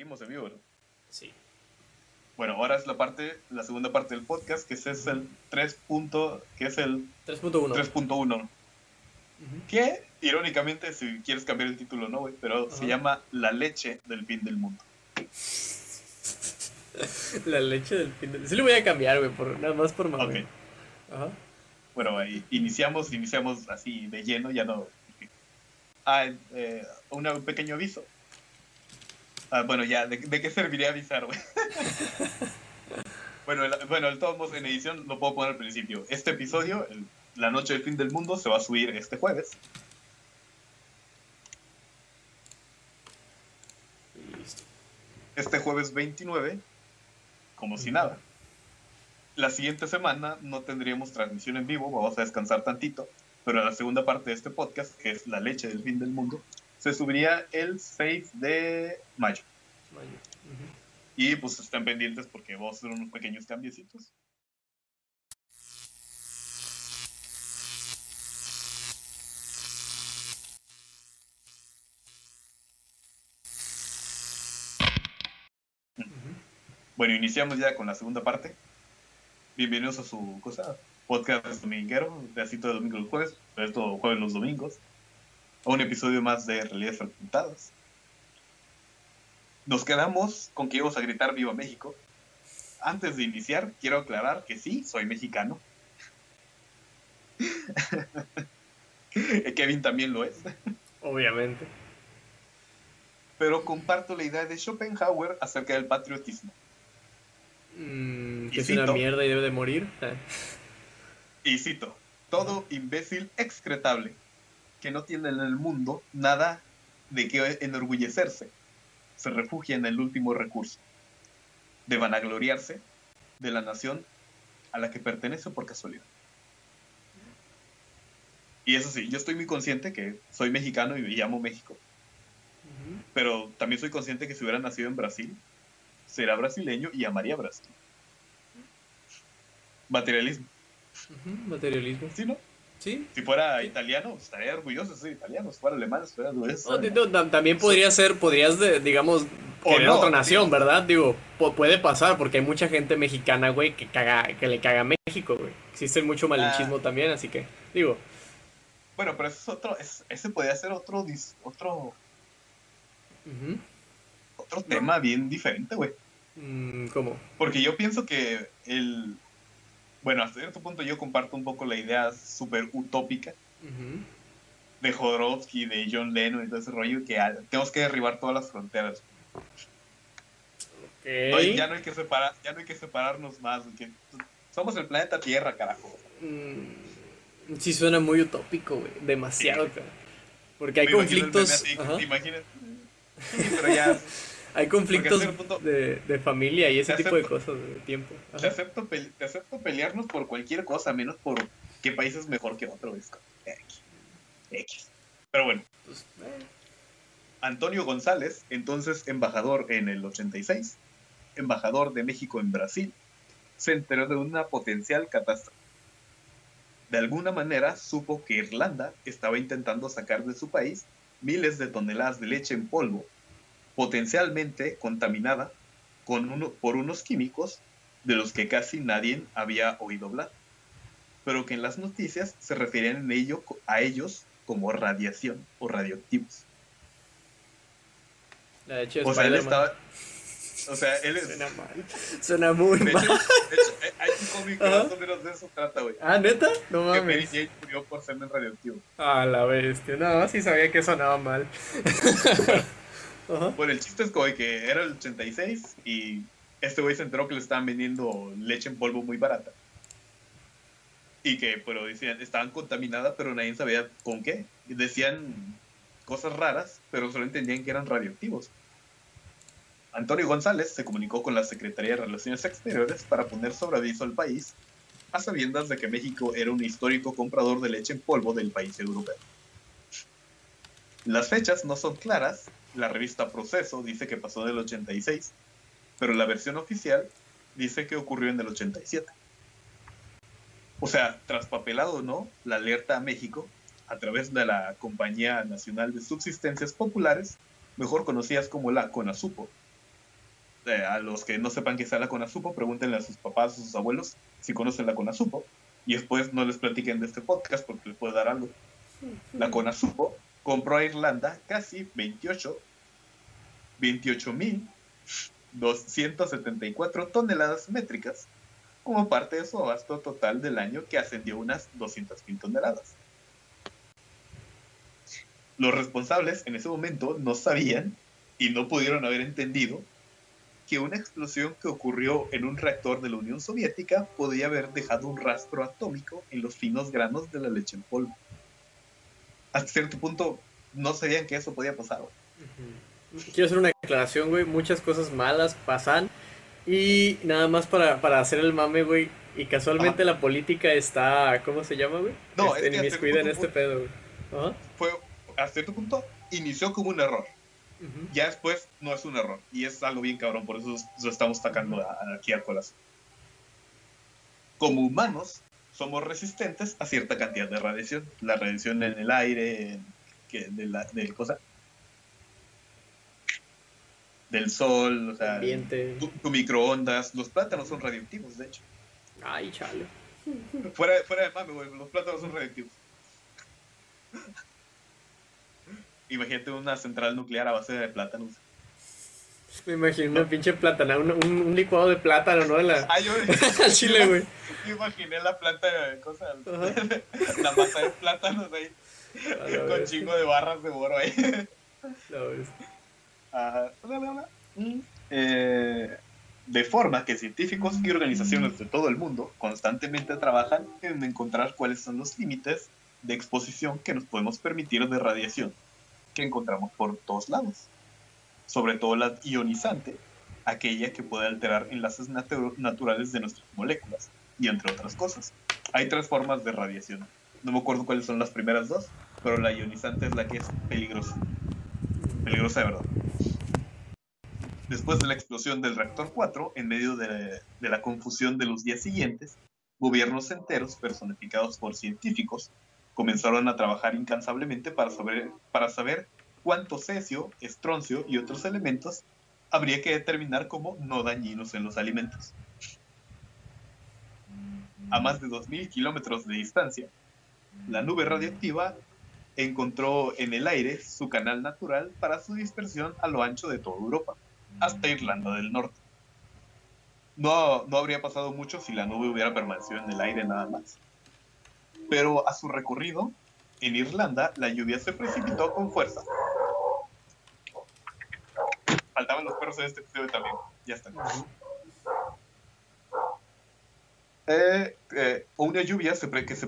Seguimos en vivo, ¿no? Sí. Bueno, ahora es la parte, la segunda parte del podcast, que es el 3. punto- que es el 3.1. 3.1. Ujú. Que, irónicamente, si quieres cambiar el título, no, güey, pero se llama La leche del fin del mundo. La leche del fin del... Sí lo voy a cambiar, güey, por, nada más por mamá. Ok. Ajá. Bueno, ahí iniciamos, iniciamos así de lleno, ya no. Ah, eh, un pequeño aviso. Ah, bueno, ya, ¿de, de qué serviría avisar, güey? bueno, el- bueno, todos modos, en edición lo puedo poner al principio. Este episodio, el- La Noche del Fin del Mundo, se va a subir este jueves. Este jueves 29, como si nada. La siguiente semana no tendríamos transmisión en vivo, vamos a descansar tantito, pero la segunda parte de este podcast, que es La leche del fin del mundo, se subiría el 6 de mayo. Y pues estén pendientes porque vamos a hacer unos pequeños cambiecitos. Bueno, iniciamos ya con la segunda parte. Bienvenidos a su cosa, podcast dominguero, de domingo los jueves, pero esto jueves los domingos. A un episodio más de Realidades Fragmentadas. Nos quedamos con que íbamos a gritar Viva México. Antes de iniciar, quiero aclarar que sí, soy mexicano. Kevin también lo es. Obviamente. Pero comparto la idea de Schopenhauer acerca del patriotismo. Mm, Y que es una mierda y debe de morir. Y cito, todo imbécil excretable que no tiene en el mundo nada de que enorgullecerse, se refugia en el último recurso, de vanagloriarse de la nación a la que pertenece por casualidad. Y eso sí, yo estoy muy consciente que soy mexicano y amo México, pero también soy consciente que si hubiera nacido en Brasil, será brasileño y amaría Brasil. Materialismo. Materialismo. ¿sí no? Sí. Si fuera italiano, estaría orgulloso de ser italiano. Si fuera alemán, estaría orgulloso. También podría ser, podrías, de- digamos, O no, otra nación. ¿verdad? Digo, pu- puede pasar porque hay mucha gente mexicana, güey, que caga, que le caga a México, güey. Existe mucho malinchismo Ah. también, así que, digo, Bueno, pero ese es otro, es- ese podría ser otro, dis- otro, otro tema bien diferente, güey. Mm, ¿cómo? Porque yo pienso que el, bueno, hasta cierto punto yo comparto un poco la idea súper utópica Ujú. de Jodorowsky, de John Lennon y todo ese rollo, que ah, tenemos que derribar todas las fronteras. Ok. Oye, ya no hay que separar, ya no hay que separarnos más, que somos el planeta Tierra, carajo. Mm, sí suena muy utópico, güey, demasiado, Sí. cara. Porque hay Me imagino conflictos, meme así, ajá, ¿te imaginas? Sí, pero ya, hay conflictos punto- de, de familia y ese tipo de cosas, de tiempo. Te acepto, te acepto pelearnos por cualquier cosa, menos por qué país es mejor que otro. Es X. X. Pero bueno, Pues, eh, Antonio González, entonces embajador en el 86, embajador de México en Brasil, se enteró de una potencial catástrofe. De alguna manera supo que Irlanda estaba intentando sacar de su país miles de toneladas de leche en polvo, potencialmente contaminada con uno, por unos químicos de los que casi nadie había oído hablar, pero que en las noticias se referían en ello, a ellos como radiación o radioactivos. de O sea, él estaba. O sea, él es. Suena mal. Suena muy De hecho, mal. de hecho, hay un cómic que más o menos de eso trata, güey. Ah, ¿neta? No Que Mary mames. Jane murió por semen radioactivo. Ah, la bestia. No, sí sabía que sonaba mal. Bueno, el chiste es como que era el 86 y este güey se enteró que le estaban vendiendo leche en polvo muy barata. Y que, pero decían, estaban contaminadas, pero nadie sabía con qué. Y decían cosas raras, pero solo entendían que eran radioactivos. Antonio González se comunicó con la Secretaría de Relaciones Exteriores para poner sobre aviso al país, a sabiendas de que México era un histórico comprador de leche en polvo del país europeo. Las fechas no son claras, la revista Proceso dice que pasó en el 86, pero la versión oficial dice que ocurrió en el 87. O sea, traspapelado o no, la alerta a México, a través de la Compañía Nacional de Subsistencias Populares, mejor conocidas como la CONASUPO, eh, a los que no sepan qué es la CONASUPO, pregúntenle a sus papás o sus abuelos si conocen la CONASUPO y después no les platiquen de este podcast porque les puede dar algo. La CONASUPO compró a Irlanda casi 28 28.274 toneladas métricas como parte de su abasto total del año que ascendió unas 200.000 toneladas. Los responsables en ese momento no sabían y no pudieron haber entendido que una explosión que ocurrió en un reactor de la Unión Soviética podía haber dejado un rastro atómico en los finos granos de la leche en polvo. Hasta cierto punto no sabían que eso podía pasar. Quiero hacer una declaración, güey. Muchas cosas malas pasan. Y nada más para, para hacer el mame, güey. Y casualmente la política está. ¿Cómo se llama, güey? No, este, es que en este pedo, güey. Fue, hasta cierto punto, inició como un error. Ya después no es un error. Y es algo bien cabrón, por eso lo estamos sacando aquí al corazón. Como humanos, somos resistentes a cierta cantidad de radiación. La radiación en el aire, que de la de cosa, del sol, o sea, tu, microondas. Los plátanos son radioactivos, de hecho. Ay, chale. Fuera, fuera de mame, güey, los plátanos son radioactivos. Imagínate una central nuclear a base de plátanos. Me imagino una pinche plátana, un, un, licuado de plátano, ¿no? La... Ah, yo, Chile, güey. Imaginé la planta de cosas, la masa de plátanos ahí, con chingo de barras de oro ahí. Ajá. Eh, de forma que científicos y organizaciones de todo el mundo constantemente trabajan en encontrar cuáles son los límites de exposición que nos podemos permitir de radiación que encontramos por todos lados. Sobre todo la ionizante, aquella que puede alterar enlaces naturales de nuestras moléculas, y entre otras cosas. Hay tres formas de radiación. No me acuerdo cuáles son las primeras dos, pero la ionizante es la que es peligrosa. Peligrosa de verdad. Después de la explosión del reactor 4, en medio de, de la confusión de los días siguientes, gobiernos enteros, personificados por científicos, comenzaron a trabajar incansablemente para saber, para saber cuánto cesio, estroncio y otros elementos habría que determinar como no dañinos en los alimentos. A más de 2.000 kilómetros de distancia, la nube radioactiva encontró en el aire su canal natural para su dispersión a lo ancho de toda Europa, hasta Irlanda del Norte. No, no habría pasado mucho si la nube hubiera permanecido en el aire nada más pero a su recorrido en Irlanda la lluvia se precipitó con fuerza. Faltaban los perros en este episodio también. Ya están. Eh, eh, una lluvia se que se,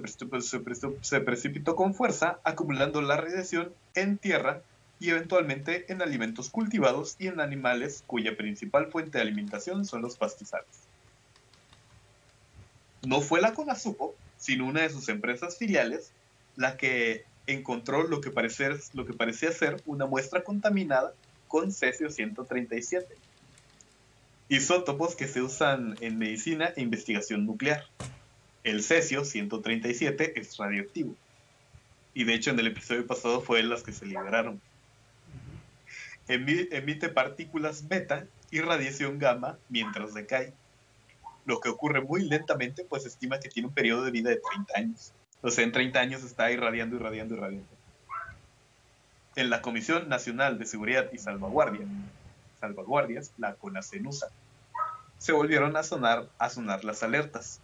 se, precipitó con fuerza, acumulando la radiación en tierra y eventualmente en alimentos cultivados y en animales cuya principal fuente de alimentación son los pastizales. No fue la CONASUPO sino una de sus empresas filiales, la que encontró lo que, parecer, lo que parecía ser una muestra contaminada con cesio-137, isótopos que se usan en medicina e investigación nuclear. El cesio-137 es radioactivo, y de hecho en el episodio pasado fue las que se liberaron. Emite partículas beta y radiación gamma mientras decae lo que ocurre muy lentamente, pues estima que tiene un periodo de vida de 30 años. O sea, en 30 años está irradiando, irradiando, irradiando. En la Comisión Nacional de Seguridad y Salvaguardia, Salvaguardias, la CONACENUSA, se volvieron a sonar, a sonar las alertas.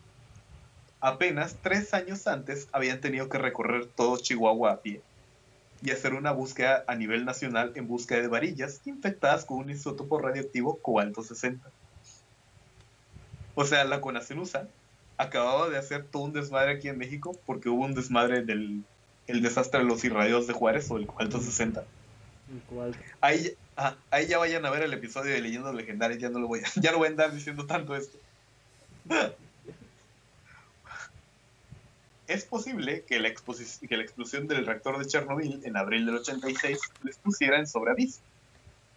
Apenas tres años antes habían tenido que recorrer todo Chihuahua a pie y hacer una búsqueda a nivel nacional en busca de varillas infectadas con un isótopo radioactivo cobalto 60 o sea, la Conacenusa acababa de hacer todo un desmadre aquí en México porque hubo un desmadre del el desastre de los irradios de Juárez o el Cuarto 60. Ahí, ahí ya vayan a ver el episodio de Leyendas Legendarias, ya no lo voy a, ya no voy a andar diciendo tanto esto. es posible que la, que la explosión del reactor de Chernobyl en abril del 86 les pusiera en sobreaviso,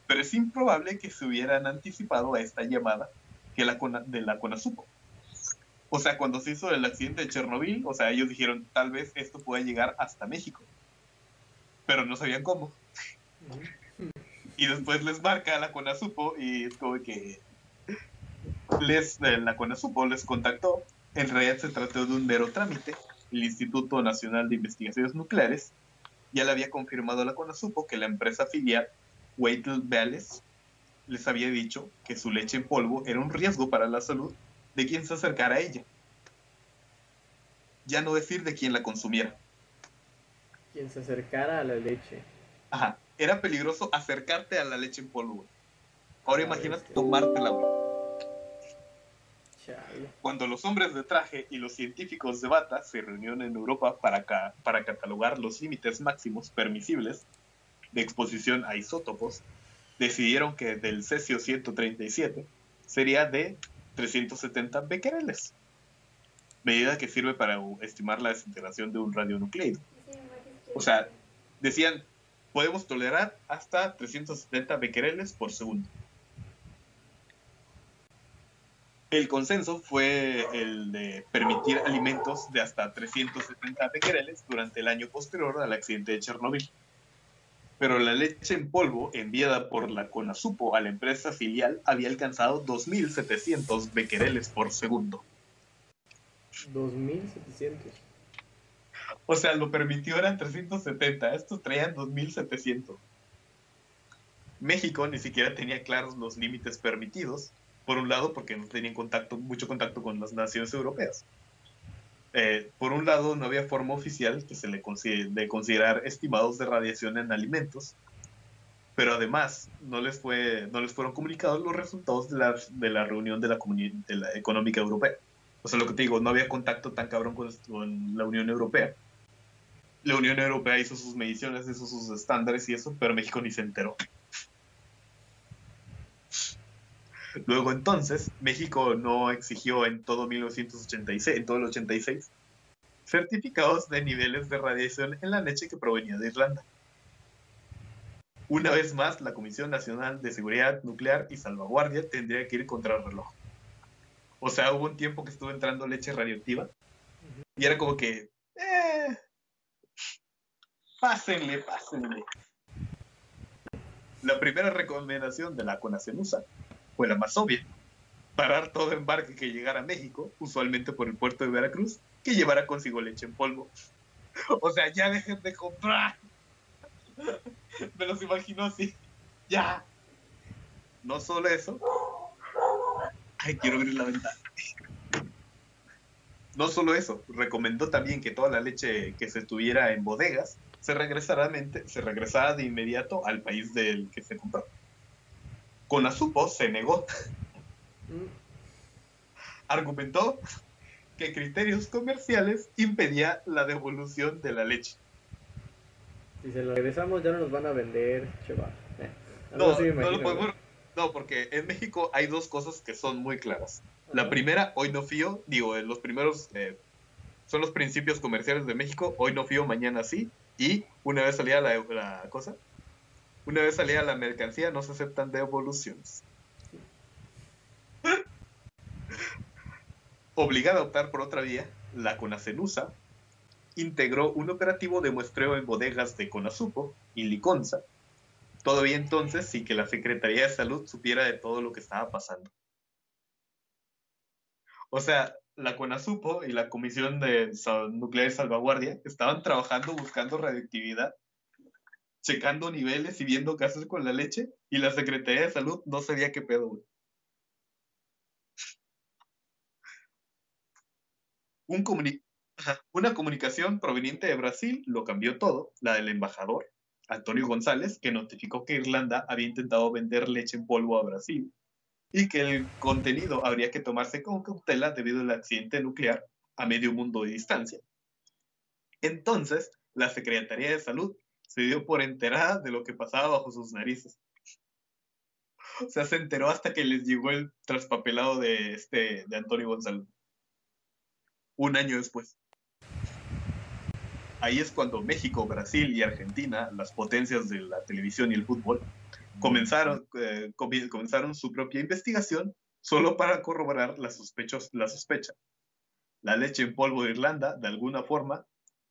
pero es improbable que se hubieran anticipado a esta llamada que la de la CONASUPO. O sea, cuando se hizo el accidente de Chernobyl, o sea, ellos dijeron, tal vez esto pueda llegar hasta México. Pero no sabían cómo. y después les marca la CONASUPO y es como que, Les, eh, la CONASUPO les contactó. En realidad se trató de un mero trámite. El Instituto Nacional de Investigaciones Nucleares ya le había confirmado a la CONASUPO que la empresa filial Weitel Bales les había dicho que su leche en polvo era un riesgo para la salud de quien se acercara a ella. Ya no decir de quien la consumiera. Quien se acercara a la leche. Ajá, era peligroso acercarte a la leche en polvo. Ahora imagínate tomártela, güey. Cuando los hombres de traje y los científicos de bata se reunieron en Europa para, para catalogar los límites máximos permisibles de exposición a isótopos, decidieron que del cesio 137 sería de 370 becquereles, medida que sirve para estimar la desintegración de un radionucleido. O sea, decían, podemos tolerar hasta 370 becquereles por segundo. El consenso fue el de permitir alimentos de hasta 370 becquereles durante el año posterior al accidente de Chernobyl. Pero la leche en polvo enviada por la CONASUPO a la empresa filial había alcanzado 2.700 becquereles por segundo. 2.700. O sea, lo permitió eran 370, estos traían 2.700. México ni siquiera tenía claros los límites permitidos por un lado, porque no tenían contacto, mucho contacto con las naciones europeas. Eh, por un lado, no había forma oficial que se le de considerar estimados de radiación en alimentos, pero además no les, fue, no les fueron comunicados los resultados de la, de la reunión de la, de Económica Europea. O sea, lo que te digo, no había contacto tan cabrón con, con la Unión Europea. La Unión Europea hizo sus mediciones, hizo sus estándares y eso, pero México ni se enteró. Luego entonces, México no exigió en todo 1986, en todo el 86, certificados de niveles de radiación en la leche que provenía de Irlanda. Una vez más, la Comisión Nacional de Seguridad Nuclear y Salvaguardia tendría que ir contra el reloj. O sea, hubo un tiempo que estuvo entrando leche radioactiva y era como que, eh, pásenle, pásenle. La primera recomendación de la CONACENUSA la más obvia. Parar todo embarque que llegara a México, usualmente por el puerto de Veracruz, que llevara consigo leche en polvo. O sea, ya dejen de comprar. Me los imagino así. Ya. No solo eso. Ay, quiero abrir la ventana. No solo eso, recomendó también que toda la leche que se estuviera en bodegas se regresara, se regresara de inmediato al país del que se compró. Conasupo se negó. Argumentó que criterios comerciales impedía la devolución de la leche. Si se lo regresamos ya no nos van a vender, chaval. Eh, no, no lo podemos, no, porque en México hay dos cosas que son muy claras. La primera, hoy no fío, digo, los primeros eh, son los principios comerciales de México, hoy no fío, mañana sí, y una vez salía la, la cosa, una vez salida la mercancía, no se aceptan devoluciones. Obligada a optar por otra vía, la Conacenusa integró un operativo de muestreo en bodegas de Conasupo y Liconza, todavía entonces sin que la Secretaría de Salud supiera de todo lo que estaba pasando. O sea, la CONASUPO y la Comisión de Nuclear y Salvaguardia estaban trabajando buscando radioactividad checando niveles y viendo qué hacer con la leche y la Secretaría de Salud no sabía qué pedo, una comunicación proveniente de Brasil lo cambió todo, la del embajador, Antonio González, que notificó que Irlanda había intentado vender leche en polvo a Brasil y que el contenido habría que tomarse con cautela debido al accidente nuclear a medio mundo de distancia. Entonces, la Secretaría de Salud se dio por enterada de lo que pasaba bajo sus narices. O sea, se enteró hasta que les llegó el traspapelado de, este, de Antonio Gonzalo. Un año después. Ahí es cuando México, Brasil y Argentina, las potencias de la televisión y el fútbol, comenzaron, eh, comenzaron su propia investigación solo para corroborar la, sospechos, la sospecha. La leche en polvo de Irlanda, de alguna forma,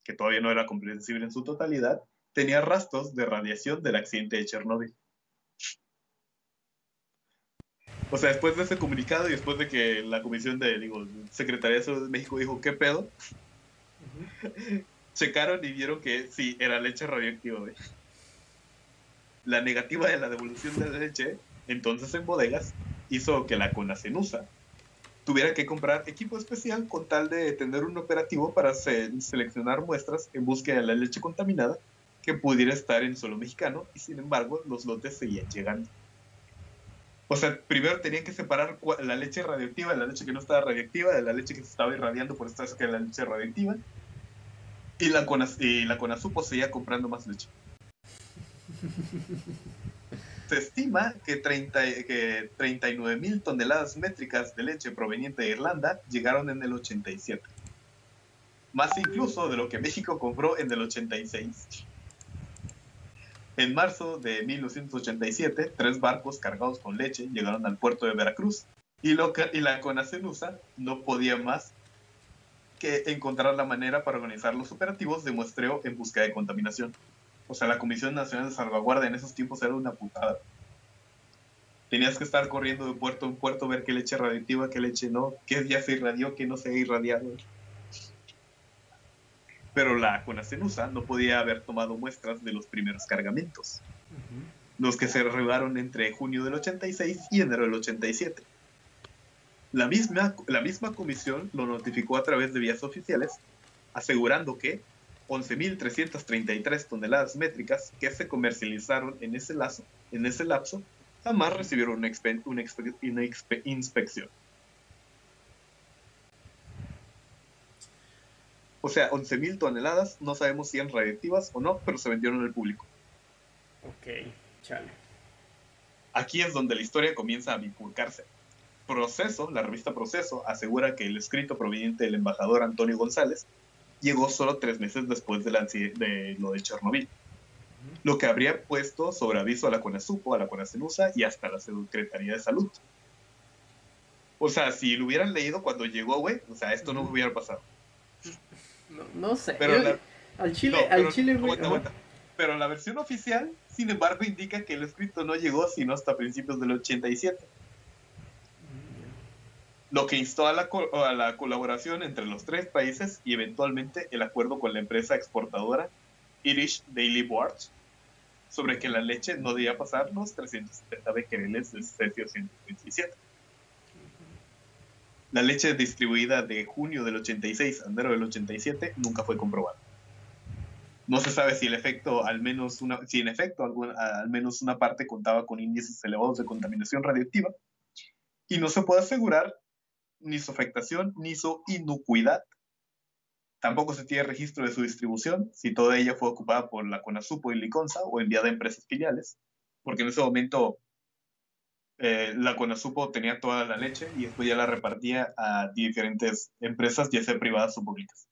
que todavía no era comprensible en su totalidad, tenía rastros de radiación del accidente de Chernóbil. O sea, después de ese comunicado y después de que la comisión de, digo, Secretaría de Salud de México dijo, ¿qué pedo? Checaron y vieron que sí, era leche radioactiva. La negativa de la devolución de la leche, entonces en bodegas, hizo que la Conacenusa tuviera que comprar equipo especial con tal de tener un operativo para seleccionar muestras en búsqueda de la leche contaminada que pudiera estar en suelo mexicano y sin embargo los lotes seguían llegando. O sea, primero tenían que separar la leche radioactiva de la leche que no estaba radioactiva, de la leche que se estaba irradiando por esta que la leche radioactiva. Y la, Conas y la Conasupo seguía comprando más leche. Se estima que, 30, que 39 mil toneladas métricas de leche proveniente de Irlanda llegaron en el 87. Más incluso de lo que México compró en el 86. En marzo de 1987, tres barcos cargados con leche llegaron al puerto de Veracruz y, y la Conacenusa no podía más que encontrar la manera para organizar los operativos de muestreo en busca de contaminación. O sea, la Comisión Nacional de Salvaguardia en esos tiempos era una putada. Tenías que estar corriendo de puerto en puerto, ver qué leche radioactiva, qué leche no, qué ya se irradió, qué no se ha irradiado pero la Conacenusa no podía haber tomado muestras de los primeros cargamentos, los que se revelaron entre junio del 86 y enero del 87. La misma, la misma comisión lo notificó a través de vías oficiales, asegurando que 11.333 toneladas métricas que se comercializaron en ese, lazo, en ese lapso jamás recibieron una, una inspección. O sea, 11.000 toneladas, no sabemos si eran radiactivas o no, pero se vendieron al público. Ok, chale. Aquí es donde la historia comienza a bifurcarse. Proceso, la revista Proceso, asegura que el escrito proveniente del embajador Antonio González llegó solo tres meses después de, de lo de Chernobyl, lo que habría puesto sobre aviso a la CONASUPO, a la CONACENUSA y hasta la Secretaría de Salud. O sea, si lo hubieran leído cuando llegó, güey, o sea, esto no hubiera pasado. No, sé. Pero al Chile, al Chile, Pero la versión oficial, sin embargo, indica que el escrito no llegó sino hasta principios del 87. Lo que instó a la, a la colaboración entre los tres países y eventualmente el acuerdo con la empresa exportadora Irish Daily Board sobre que la leche no debía pasar los 370 becquereles de cesio 127. La leche distribuida de junio del 86 a enero del 87 nunca fue comprobada. No se sabe si el efecto, al menos una, si en efecto al menos una parte contaba con índices elevados de contaminación radiactiva, y no se puede asegurar ni su afectación ni su inocuidad. Tampoco se tiene registro de su distribución, si toda ella fue ocupada por la CONASUPO y Liconza o enviada a empresas filiales, porque en ese momento eh, la Conasupo tenía toda la leche y después ya la repartía a diferentes empresas, ya sea privadas o públicas.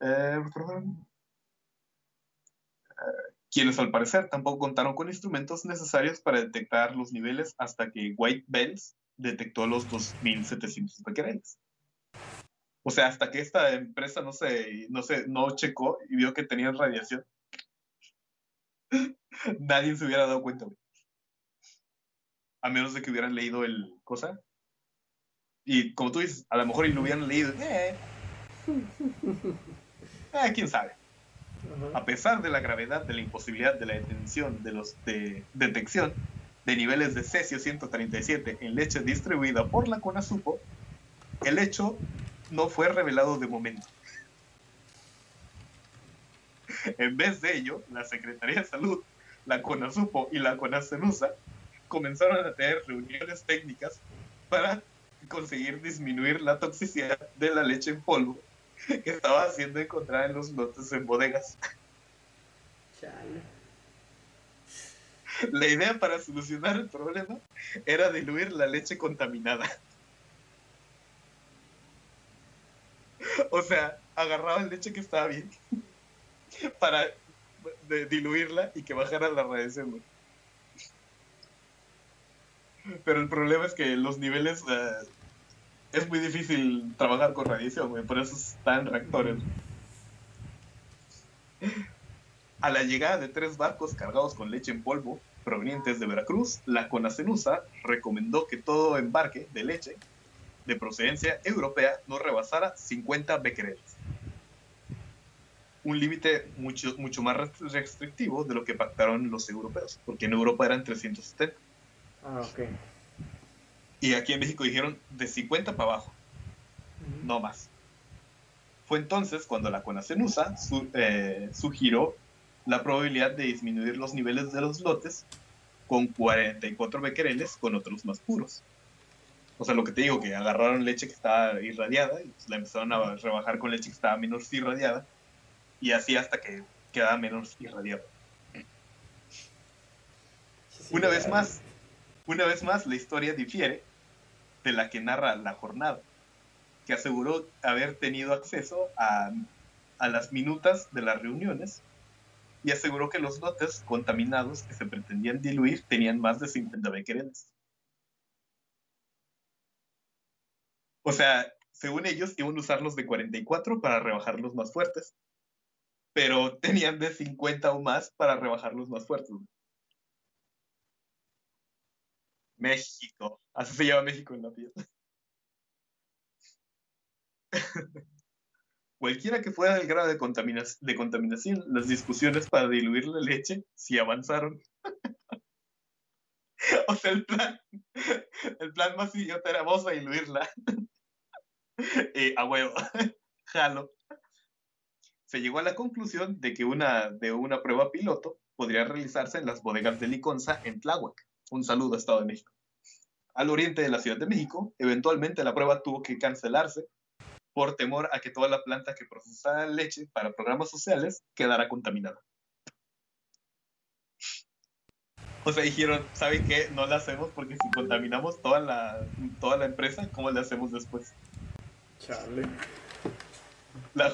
Eh, quienes al parecer tampoco contaron con instrumentos necesarios para detectar los niveles hasta que White Bells detectó los 2.700 becquereles. O sea, hasta que esta empresa no se, no se, no checó y vio que tenían radiación, nadie se hubiera dado cuenta, A menos de que hubieran leído el cosa. Y como tú dices, a lo mejor y lo hubieran leído. Eh, eh quién sabe. A pesar de la gravedad de la imposibilidad de la detención de los de detección de niveles de cesio 137 en leche distribuida por la CONASUPO, el hecho no fue revelado de momento. En vez de ello, la Secretaría de Salud, la CONASUPO y la CONACENUSA comenzaron a tener reuniones técnicas para conseguir disminuir la toxicidad de la leche en polvo que estaba siendo encontrada en los lotes en bodegas. La idea para solucionar el problema era diluir la leche contaminada. O sea, agarraban leche que estaba bien para diluirla y que bajara la radiación, Pero el problema es que los niveles eh, es muy difícil trabajar con radiación, por eso están reactores. A la llegada de tres barcos cargados con leche en polvo provenientes de Veracruz, la Conacenusa recomendó que todo embarque de leche de procedencia europea no rebasara 50 becquereles. Un límite mucho, mucho más restrictivo de lo que pactaron los europeos, porque en Europa eran 370. Ah, ok. Y aquí en México dijeron de 50 para abajo, no más. Fue entonces cuando la Conacenusa su, eh, sugirió la probabilidad de disminuir los niveles de los lotes con 44 becquereles con otros más puros. O sea, lo que te digo, que agarraron leche que estaba irradiada y la empezaron a rebajar con leche que estaba menos irradiada y así hasta que quedaba menos irradiada. una vez más, una vez más, la historia difiere de la que narra la jornada, que aseguró haber tenido acceso a, a las minutas de las reuniones y aseguró que los lotes contaminados que se pretendían diluir tenían más de 50 becquereles. O sea, según ellos, iban a usarlos de 44 para rebajarlos más fuertes. Pero tenían de 50 o más para rebajarlos más fuertes. México. Así se llama México en la piel. Cualquiera que fuera el grado de, de contaminación, las discusiones para diluir la leche sí avanzaron. o sea, el plan, el plan más idiota era vamos a diluirla. Eh, a huevo, jalo. Se llegó a la conclusión de que una, de una prueba piloto podría realizarse en las bodegas de Liconza en Tláhuac. Un saludo, Estado de México. Al oriente de la Ciudad de México, eventualmente la prueba tuvo que cancelarse por temor a que toda la planta que procesaba leche para programas sociales quedara contaminada. O sea, dijeron, ¿saben qué? No la hacemos porque si contaminamos toda la, toda la empresa, ¿cómo le hacemos después? Chale. La,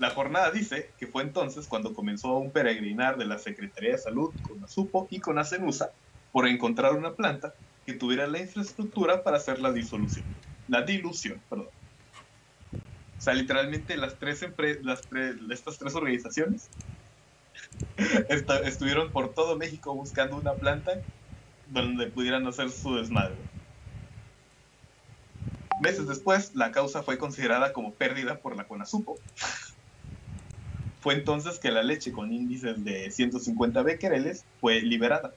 la, jornada dice que fue entonces cuando comenzó un peregrinar de la Secretaría de Salud con Azupo y con Acenusa por encontrar una planta que tuviera la infraestructura para hacer la disolución, la dilución, perdón. O sea, literalmente las tres, las estas tres organizaciones estuvieron por todo México buscando una planta donde pudieran hacer su desmadre. Meses después, la causa fue considerada como pérdida por la CONASUPO. Fue entonces que la leche con índices de 150 becquereles fue liberada.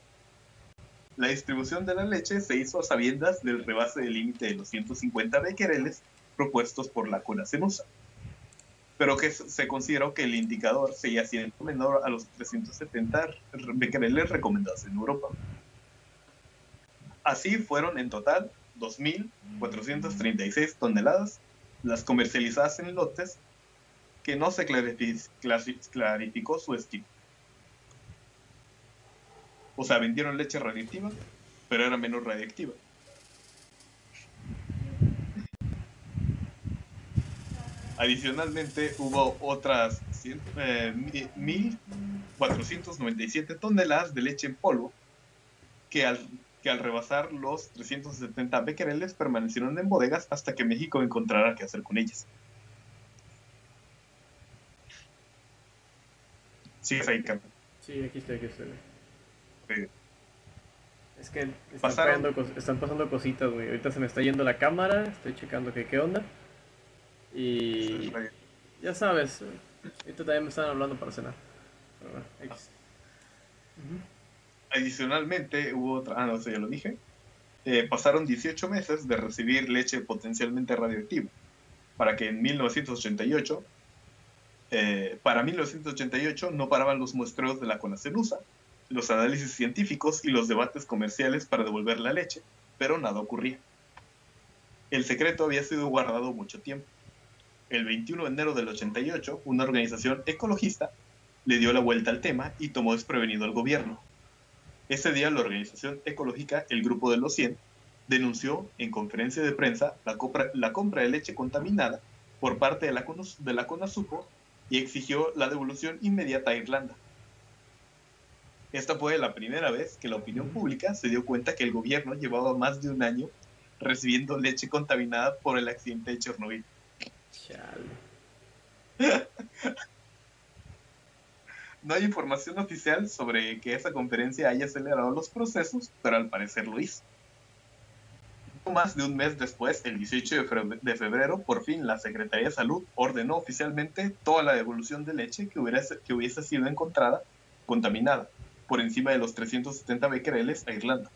La distribución de la leche se hizo a sabiendas del rebase del límite de los 150 becquereles propuestos por la CONACENUSA, pero que se consideró que el indicador seguía siendo menor a los 370 becquereles recomendados en Europa. Así fueron en total 2.436 toneladas las comercializadas en lotes que no se clarificó su estilo. O sea, vendieron leche radiactiva, pero era menos radiactiva. Adicionalmente, hubo otras 1.497 eh, toneladas de leche en polvo que al que al rebasar los 370 becquereles permanecieron en bodegas hasta que México encontrara qué hacer con ellas. Sí, es ahí, Sí, aquí estoy, aquí estoy. Es que están, pasando, cositas, güey. Ahorita se me está yendo la cámara, estoy checando que qué onda. Y ya sabes, ahorita también me están hablando para cenar. Pero, Adicionalmente, hubo otra, ah, no, eso ya lo dije, eh, pasaron 18 meses de recibir leche potencialmente radioactiva, para que en 1988, eh, para 1988 no paraban los muestreos de la conacelusa, los análisis científicos y los debates comerciales para devolver la leche, pero nada ocurría. El secreto había sido guardado mucho tiempo. El 21 de enero del 88, una organización ecologista le dio la vuelta al tema y tomó desprevenido al gobierno, ese día la organización ecológica El Grupo de los 100 denunció en conferencia de prensa la compra, la compra de leche contaminada por parte de la, de la CONASUPO y exigió la devolución inmediata a Irlanda. Esta fue la primera vez que la opinión pública se dio cuenta que el gobierno llevaba más de un año recibiendo leche contaminada por el accidente de Chernobyl. No hay información oficial sobre que esa conferencia haya acelerado los procesos, pero al parecer lo hizo. Más de un mes después, el 18 de febrero, por fin la Secretaría de Salud ordenó oficialmente toda la devolución de leche que hubiese, que hubiese sido encontrada contaminada por encima de los 370 becquereles a Irlanda.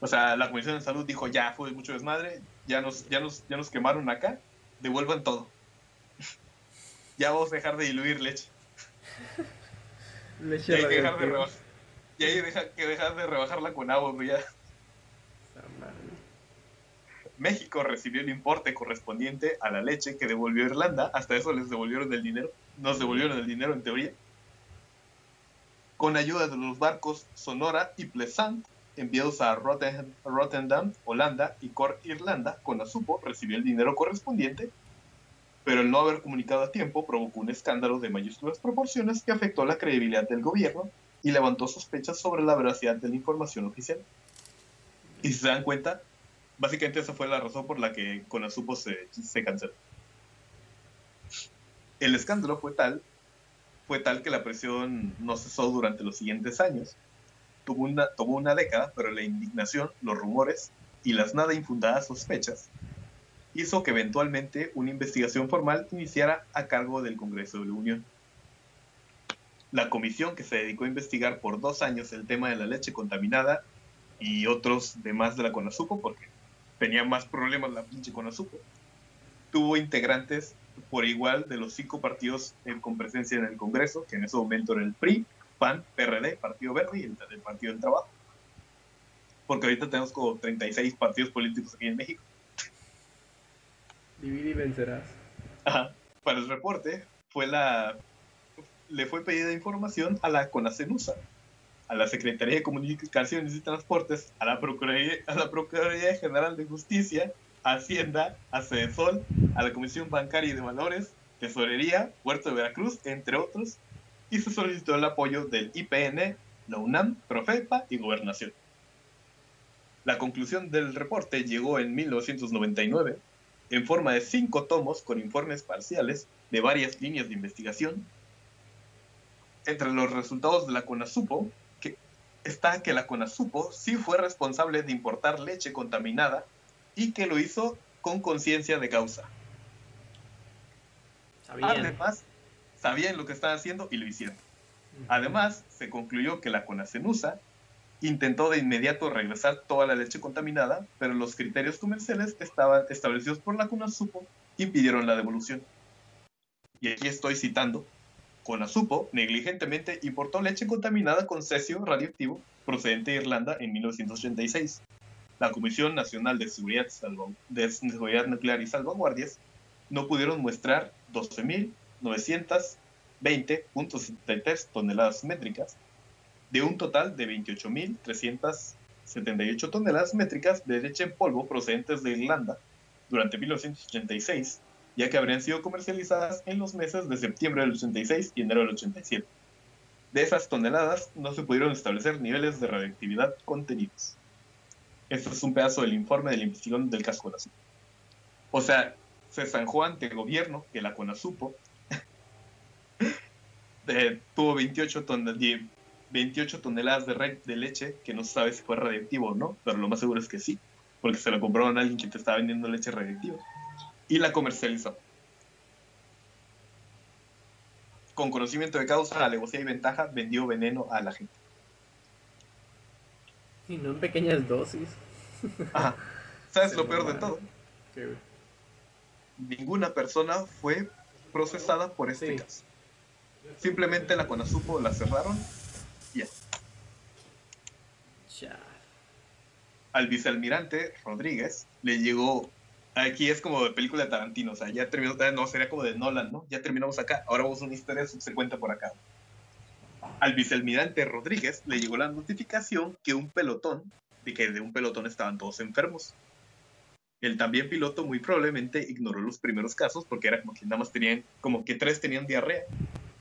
O sea, la Comisión de Salud dijo, ya fue mucho desmadre, ya nos, ya nos, ya nos quemaron acá, devuelvan todo. ya vamos a dejar de diluir leche. leche y hay que dejar de rebajar. Y hay que dejar de rebajarla con agua, ya. México recibió el importe correspondiente a la leche que devolvió Irlanda. Hasta eso les devolvieron el dinero. Nos devolvieron el dinero en teoría. Con ayuda de los barcos Sonora y Pleasant, enviados a Rotterdam, Holanda y Cor Irlanda, con Asupo recibió el dinero correspondiente, pero el no haber comunicado a tiempo provocó un escándalo de mayúsculas proporciones que afectó la credibilidad del gobierno y levantó sospechas sobre la veracidad de la información oficial. Y si se dan cuenta, básicamente esa fue la razón por la que Conasupo se, se canceló. El escándalo fue tal, fue tal que la presión no cesó durante los siguientes años, Tuvo una, tomó una década, pero la indignación, los rumores y las nada infundadas sospechas hizo que eventualmente una investigación formal iniciara a cargo del Congreso de la Unión. La comisión que se dedicó a investigar por dos años el tema de la leche contaminada y otros demás de la Conazupo, porque tenía más problemas la pinche Conazupo, tuvo integrantes por igual de los cinco partidos con presencia en el Congreso, que en ese momento era el PRI, PAN, PRD, Partido Verde y el, Partido del Trabajo. Porque ahorita tenemos como 36 partidos políticos aquí en México. Divide y vencerás. Ajá. Para el reporte, fue la le fue pedida información a la CONACENUSA, a la Secretaría de Comunicaciones y Transportes, a la Procuraduría, a la Procuraduría General de Justicia, a Hacienda, a CEDESOL, a la Comisión Bancaria y de Valores, Tesorería, Puerto de Veracruz, entre otros, y se solicitó el apoyo del IPN, la UNAM, Profepa y Gobernación. La conclusión del reporte llegó en 1999 en forma de cinco tomos con informes parciales de varias líneas de investigación. Entre los resultados de la CONASUPO está que la CONASUPO sí fue responsable de importar leche contaminada y que lo hizo con conciencia de causa. Además, sabían lo que estaban haciendo y lo hicieron. Además, se concluyó que la CONACENUSA intentó de inmediato regresar toda la leche contaminada, pero los criterios comerciales estaban establecidos por la CONASUPO impidieron la devolución. Y aquí estoy citando, CONASUPO negligentemente importó leche contaminada con cesio radioactivo procedente de Irlanda en 1986. La Comisión Nacional de Seguridad, de Seguridad Nuclear y Salvaguardias no pudieron muestrar 12.000 920.73 toneladas métricas, de un total de 28.378 toneladas métricas de leche en polvo procedentes de Irlanda durante 1986, ya que habrían sido comercializadas en los meses de septiembre del 86 y enero del 87. De esas toneladas no se pudieron establecer niveles de radioactividad contenidos. Este es un pedazo del informe de la investigación del caso Conasupo. O sea, se zanjó ante el gobierno que la Conasupo tuvo 28, 28 toneladas de, de leche, que no se sabe si fue radiactivo o no, pero lo más seguro es que sí, porque se la compraron a alguien que te estaba vendiendo leche radiactiva. Y la comercializó. Con conocimiento de causa, alevosía y ventaja, vendió veneno a la gente. Y no en pequeñas dosis. Ajá. ¿Sabes lo peor de todo? Ninguna persona fue procesada por este caso. Simplemente la Conasupo la cerraron y ya. Al vicealmirante Rodríguez le llegó. Aquí es como de película de Tarantino, o sea, ya terminó, no, sería como de Nolan, ¿no? Ya terminamos acá, ahora vamos a una historia subsecuente por acá. Al vicealmirante Rodríguez le llegó la notificación que un pelotón, de que de un pelotón estaban todos enfermos. El también piloto muy probablemente ignoró los primeros casos porque era como que nada más tenían, como que tres tenían diarrea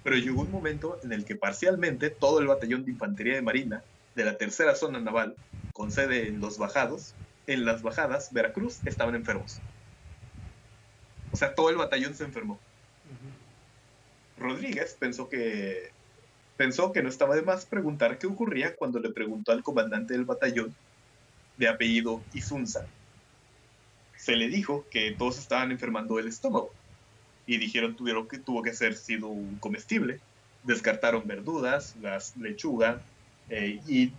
pero llegó un momento en el que parcialmente todo el batallón de infantería de marina de la tercera zona naval, con sede en los bajados, en las bajadas, Veracruz, estaban enfermos. O sea, todo el batallón se enfermó. Rodríguez pensó que pensó que no estaba de más preguntar qué ocurría cuando le preguntó al comandante del batallón de apellido Isunza. Se le dijo que todos estaban enfermando del estómago y dijeron tuvieron que tuvo que ser sido un comestible. Descartaron verduras, las lechuga eh, y,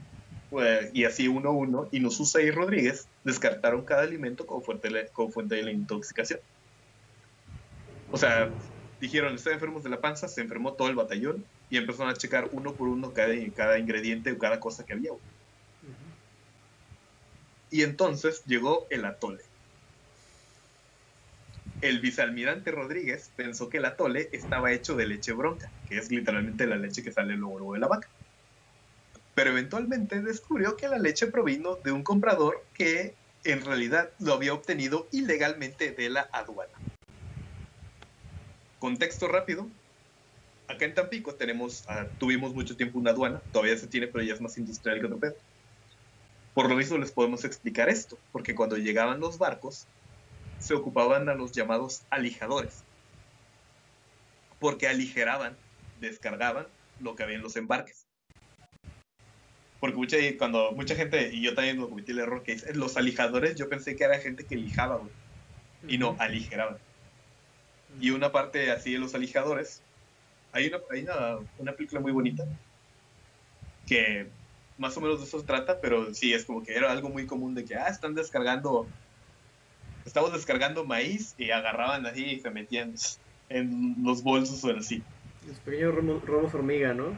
pues, y así uno a uno. Y y Rodríguez descartaron cada alimento como fuente, como fuente de la intoxicación. O sea, dijeron, están enfermos de la panza, se enfermó todo el batallón y empezaron a checar uno por uno cada, cada ingrediente o cada cosa que había. Y entonces llegó el atole. El vicealmirante Rodríguez pensó que el atole estaba hecho de leche bronca, que es literalmente la leche que sale luego, luego de la vaca. Pero eventualmente descubrió que la leche provino de un comprador que en realidad lo había obtenido ilegalmente de la aduana. Contexto rápido. Acá en Tampico tenemos, ah, tuvimos mucho tiempo una aduana, todavía se tiene, pero ya es más industrial que otro pedo. Por lo mismo les podemos explicar esto, porque cuando llegaban los barcos, se ocupaban a los llamados alijadores, porque aligeraban, descargaban lo que había en los embarques. Porque mucha, cuando mucha gente, y yo también cometí el error que los alijadores, yo pensé que era gente que lijaba, y no, aligeraban. Y una parte así de los alijadores, hay una, hay una, una película muy bonita que más o menos de eso se trata, pero sí, es como que era algo muy común de que, ah, están descargando, estamos descargando maíz y agarraban así y se metían en los bolsos o así. Los pequeños robos hormiga, ¿no?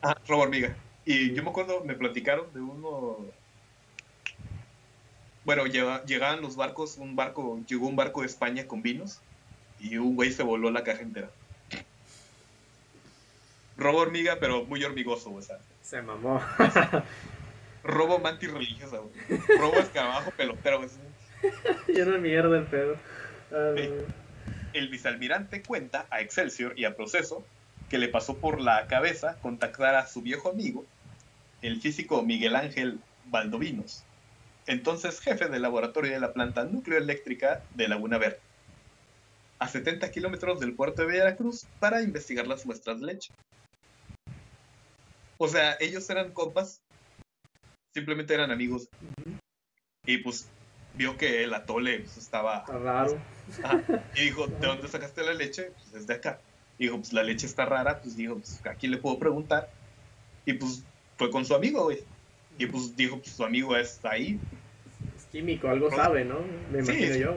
Ah, robo hormiga. Y yo me acuerdo, me platicaron de uno... Bueno, llegaban los barcos, un barco, llegó un barco de España con vinos y un güey se voló la caja entera. Robo hormiga, pero muy hormigoso, o sea. Se mamó. Robo mantis religiosa, güey. Robo escarabajo pelotero, güey. Lleno mierda el pedo. Ah, el vicealmirante cuenta a Excelsior y a Proceso que le pasó por la cabeza contactar a su viejo amigo, el físico Miguel Ángel Valdovinos, entonces jefe del laboratorio de la planta nucleoeléctrica de Laguna Verde a 70 kilómetros del puerto de Veracruz para investigar las muestras de leche. O sea, ellos eran compas, simplemente eran amigos. Y pues vio que el atole pues, estaba raro. y dijo, ¿de dónde sacaste la leche? Pues desde acá. Y dijo, pues la leche está rara, pues dijo, pues ¿a quién le puedo preguntar? Y pues fue con su amigo, güey. Y pues dijo, pues su amigo está ahí, químico, algo sabe, ¿no? Me imagino yo.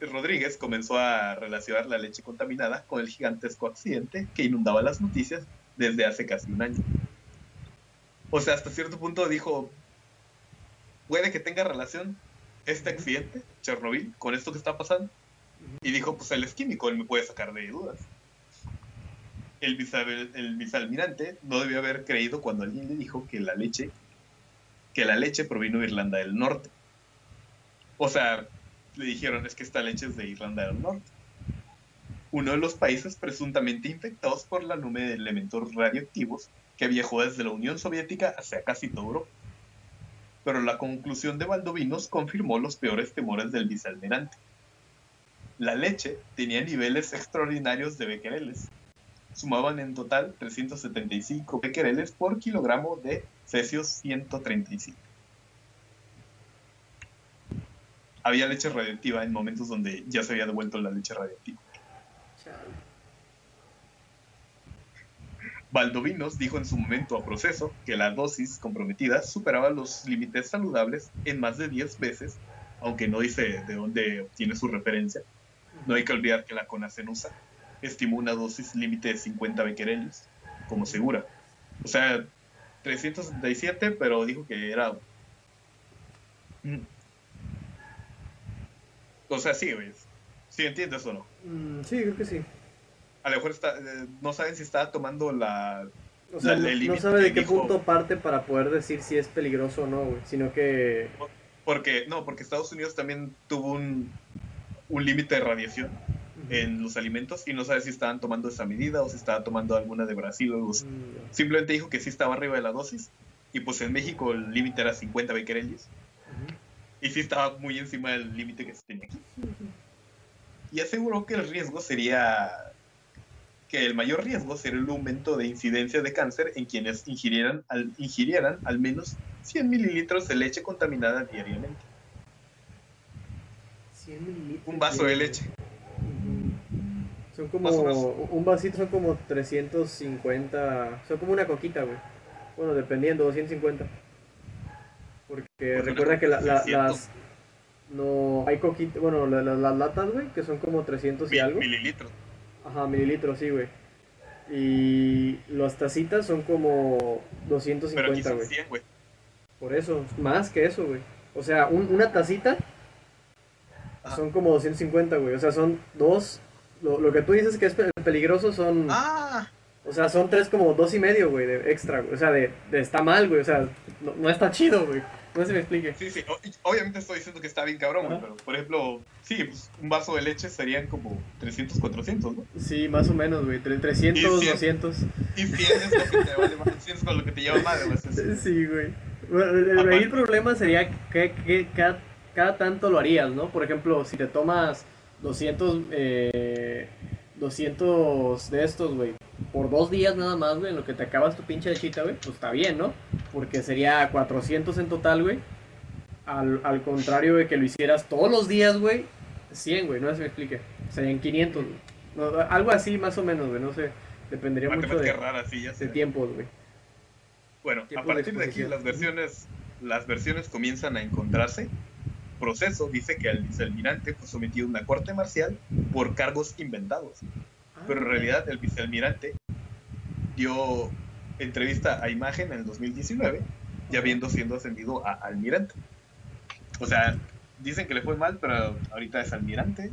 Rodríguez comenzó a relacionar la leche contaminada con el gigantesco accidente que inundaba las noticias desde hace casi un año. O sea, hasta cierto punto dijo, puede que tenga relación este accidente, Chernobyl, con esto que está pasando. Y dijo, pues él es químico, él me puede sacar de dudas. El, el vicealmirante no debió haber creído cuando alguien le dijo que la leche que la leche provino de Irlanda del Norte. O sea, le dijeron, es que esta leche es de Irlanda del Norte. Uno de los países presuntamente infectados por la nube de elementos radioactivos que viajó desde la Unión Soviética hacia casi toda Europa. Pero la conclusión de Valdovinos confirmó los peores temores del vicealmirante. La leche tenía niveles extraordinarios de bequereles. Sumaban en total 375 bequereles por kilogramo de Cesios 135. Había leche radiactiva en momentos donde ya se había devuelto la leche radiactiva. Valdovinos dijo en su momento a proceso que la dosis comprometida superaba los límites saludables en más de 10 veces, aunque no dice de dónde obtiene su referencia. No hay que olvidar que la CONACENUSA estimó una dosis límite de 50 becquereles como segura. O sea, 367, pero dijo que era. Mm. O sea, sí, güey. ¿Sí entiendes o no? Mm, sí, creo que sí. A lo mejor está, eh, no saben si estaba tomando la. O sea, no, sabe de qué punto parte para poder decir si es peligroso o no, güey. Sino que. Porque, no, porque Estados Unidos también tuvo un, un límite de radiación en los alimentos y no sabe si estaban tomando esa medida o si estaba tomando alguna de Brasil o. Mm, Simplemente dijo que sí estaba arriba de la dosis y pues en México el límite era 50 becquereles y sí estaba muy encima del límite que se tenía aquí. Y aseguró que el riesgo sería que el mayor riesgo sería el aumento de incidencia de cáncer en quienes ingirieran al, ingirieran al menos 100 mililitros de leche contaminada diariamente. 100 mililitros. Un vaso de leche. Son como, un vasito son como 350, son como una coquita, güey. Bueno, dependiendo, 250. Porque pues recuerda que las, no, hay coquitas, bueno, las latas, güey, que son como 300 y algo. Mililitros. Ajá, mililitros, sí, güey. Y las tacitas son como 250, güey. Por eso, más que eso, güey. O sea, una tacita son como 250, güey. O sea, son dos. Lo, que tú dices que es peligroso son. Ah. O sea, son tres como dos y medio, güey, de extra, güey. O sea, de, está mal, güey. O sea, no, no está chido, güey. No se me explique. Sí, sí, obviamente estoy diciendo que está bien cabrón, pero por ejemplo, sí, pues, un vaso de leche serían como 300, 400, ¿no? Sí, más o menos, güey, 300, 200. Y 100 es lo que te vale más, 100 es con lo que te lleva madre, güey. Sí, güey. Bueno, el, problema sería que, que cada, cada, tanto lo harías, ¿no? Por ejemplo, si te tomas 200, eh, 200 de estos, güey, por dos días nada más, güey, en lo que te acabas tu pinche lechita, güey, pues está bien, ¿no? Porque sería 400 en total, güey. Al, al contrario de que lo hicieras todos los días, güey, 100, güey, no sé si me explique. Serían 500, güey. algo así más o menos, güey, no sé. Dependería mucho de, rara, sí, ya de tiempos, güey. Bueno, a partir de, aquí las versiones, las versiones comienzan a encontrarse. Proceso dice que el vicealmirante fue sometido a una corte marcial por cargos inventados. Pero en realidad el vicealmirante dio entrevista a imagen en el 2019, ya habiendo siendo ascendido a almirante. O sea, dicen que le fue mal, pero ahorita es almirante.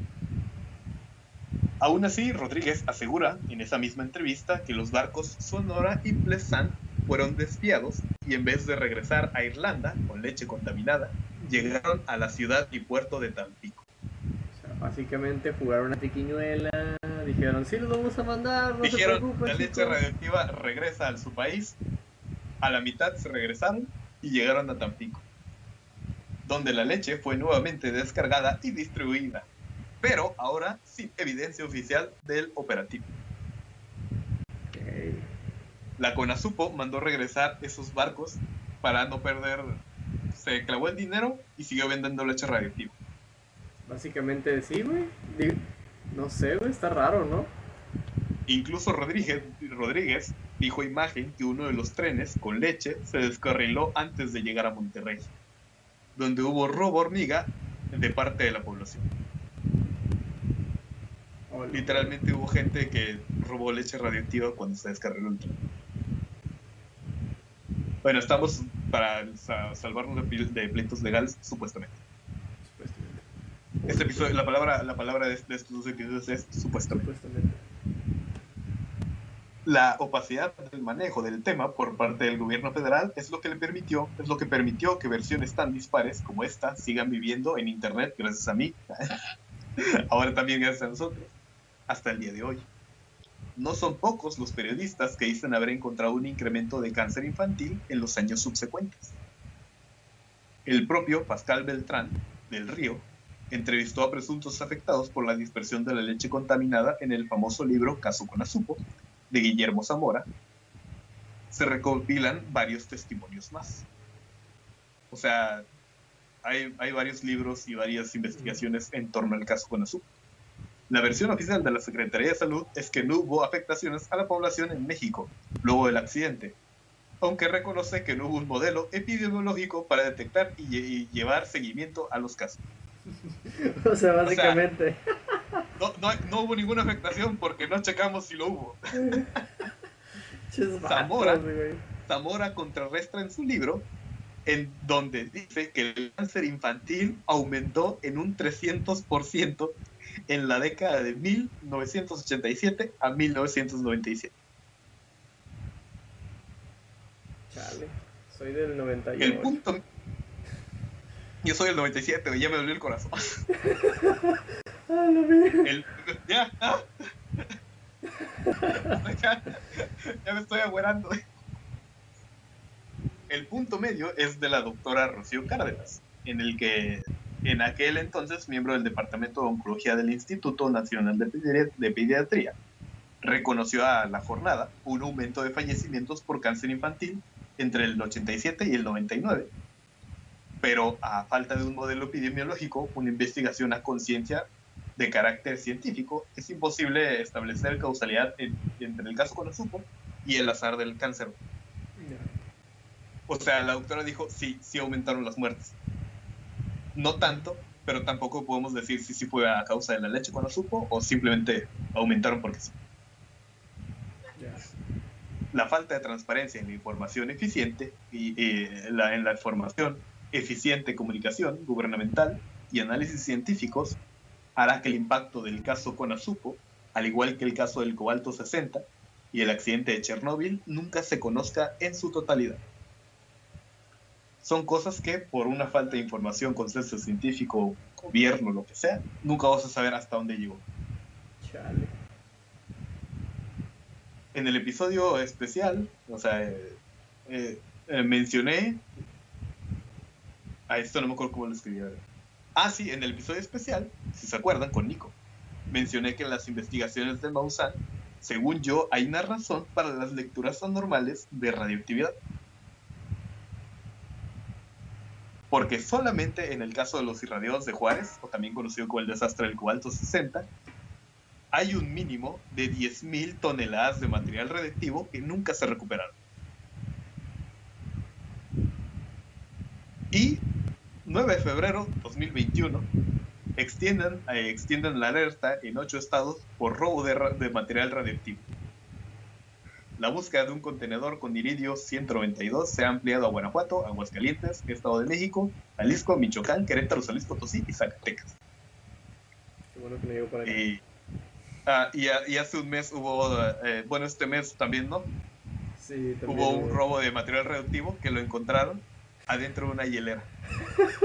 Aún así, Rodríguez asegura en esa misma entrevista que los barcos Sonora y Pleasant fueron desviados y en vez de regresar a Irlanda con leche contaminada, llegaron a la ciudad y puerto de Tampico. O sea, básicamente jugaron una tiquiñuela dijeron, sí, los vamos a mandar, no Dijeron, la leche radioactiva regresa a su país. A la mitad se regresaron y llegaron a Tampico, donde la leche fue nuevamente descargada y distribuida, pero ahora sin evidencia oficial del operativo. La CONASUPO mandó regresar esos barcos para no perder. Se clavó el dinero y siguió vendiendo leche radioactiva. Básicamente sí, güey. No sé, güey, está raro, ¿no? Incluso Rodríguez, Rodríguez dijo imagen que uno de los trenes con leche se descarriló antes de llegar a Monterrey, donde hubo robo hormiga de parte de la población. Literalmente hubo gente que robó leche radioactiva cuando se descarriló el tren. Bueno, estamos para salvarnos de pleitos legales, supuestamente. Este episodio, la palabra, la palabra de, estos dos episodios es supuestamente. La opacidad del manejo del tema por parte del gobierno federal es lo que le permitió, es lo que permitió que versiones tan dispares como esta sigan viviendo en internet gracias a mí. Ahora también gracias a nosotros. Hasta el día de hoy. No son pocos los periodistas que dicen haber encontrado un incremento de cáncer infantil en los años subsecuentes. El propio Pascal Beltrán del Río entrevistó a presuntos afectados por la dispersión de la leche contaminada en el famoso libro Caso con Azupo, de Guillermo Zamora. Se recopilan varios testimonios más. O sea, hay, varios libros y varias investigaciones en torno al caso con Azupo. La versión oficial de la Secretaría de Salud es que no hubo afectaciones a la población en México luego del accidente, aunque reconoce que no hubo un modelo epidemiológico para detectar y llevar seguimiento a los casos. o sea, básicamente. no, hubo ninguna afectación porque no checamos si lo hubo. Zamora, Zamora contrarresta en su libro en donde dice que el cáncer infantil aumentó en un 300% en la década de 1987 a 1997. Chale, soy del 98. El punto, yo soy el 97, ya me dolió el corazón. ah, lo vi. ya, ya, me estoy agüerando. El punto medio es de la doctora Rocío Cárdenas, en el que en aquel entonces miembro del Departamento de Oncología del Instituto Nacional de, Pediatría, reconoció a la jornada un aumento de fallecimientos por cáncer infantil entre el 87 y el 99. Pero a falta de un modelo epidemiológico, una investigación a conciencia de carácter científico, es imposible establecer causalidad entre el caso Konosupo y el azar del cáncer. O sea, la doctora dijo, sí, sí aumentaron las muertes. No tanto, pero tampoco podemos decir si sí fue a causa de la leche Konosupo o simplemente aumentaron porque sí la falta de transparencia en la información eficiente y la, en la información eficiente comunicación gubernamental y análisis científicos hará que el impacto del caso Conazupo, al igual que el caso del cobalto 60 y el accidente de Chernóbil, nunca se conozca en su totalidad. Son cosas que por una falta de información, consenso científico, gobierno, lo que sea, nunca vas a saber hasta dónde llegó. Chale en el episodio especial, o sea, eh, eh, eh, mencioné. A esto no me acuerdo cómo lo escribí. Ah, sí, en el episodio especial, si se acuerdan, con Nico, mencioné que en las investigaciones de Maussan, según yo, hay una razón para las lecturas anormales de radioactividad. Porque solamente en el caso de los irradiados de Juárez, o también conocido como el desastre del cobalto 60, hay un mínimo de 10.000 toneladas de material radiactivo que nunca se recuperaron. Y 9 de febrero 2021 extienden, eh, extienden la alerta en 8 estados por robo de, de, material radiactivo. La búsqueda de un contenedor con iridio 192 se ha ampliado a Guanajuato, Aguascalientes, Estado de México, Jalisco, Michoacán, Querétaro, San Luis Potosí y Zacatecas. Qué bueno que me llegó para acá. Ah, y, hace un mes hubo, eh, bueno, este mes también, ¿no? Sí, también hubo un robo de material radioactivo que lo encontraron adentro de una hielera.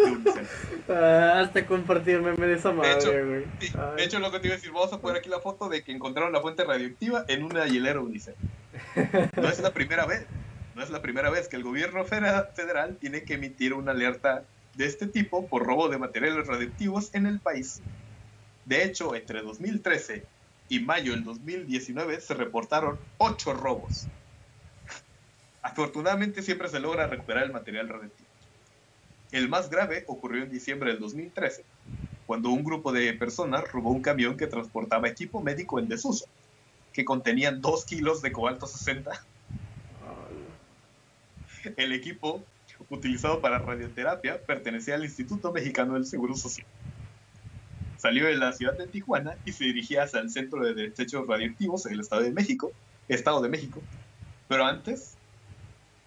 ah, hasta compartirme de esa madre, güey. De, hecho, lo que te iba a decir, vamos a poner aquí la foto de que encontraron la fuente radioactiva en una hielera Unicef. No es la primera vez, no es la primera vez que el gobierno federal tiene que emitir una alerta de este tipo por robo de materiales radioactivos en el país. De hecho, entre 2013 y mayo del 2019 se reportaron 8 robos. Afortunadamente siempre se logra recuperar el material radioactivo. El más grave ocurrió en diciembre del 2013, cuando un grupo de personas robó un camión que transportaba equipo médico en desuso, que contenían 2 kilos de cobalto 60. El equipo utilizado para radioterapia pertenecía al Instituto Mexicano del Seguro Social salió de la ciudad de Tijuana y se dirigía hacia el centro de desechos radioactivos en el Estado de México, Estado de México. Pero antes,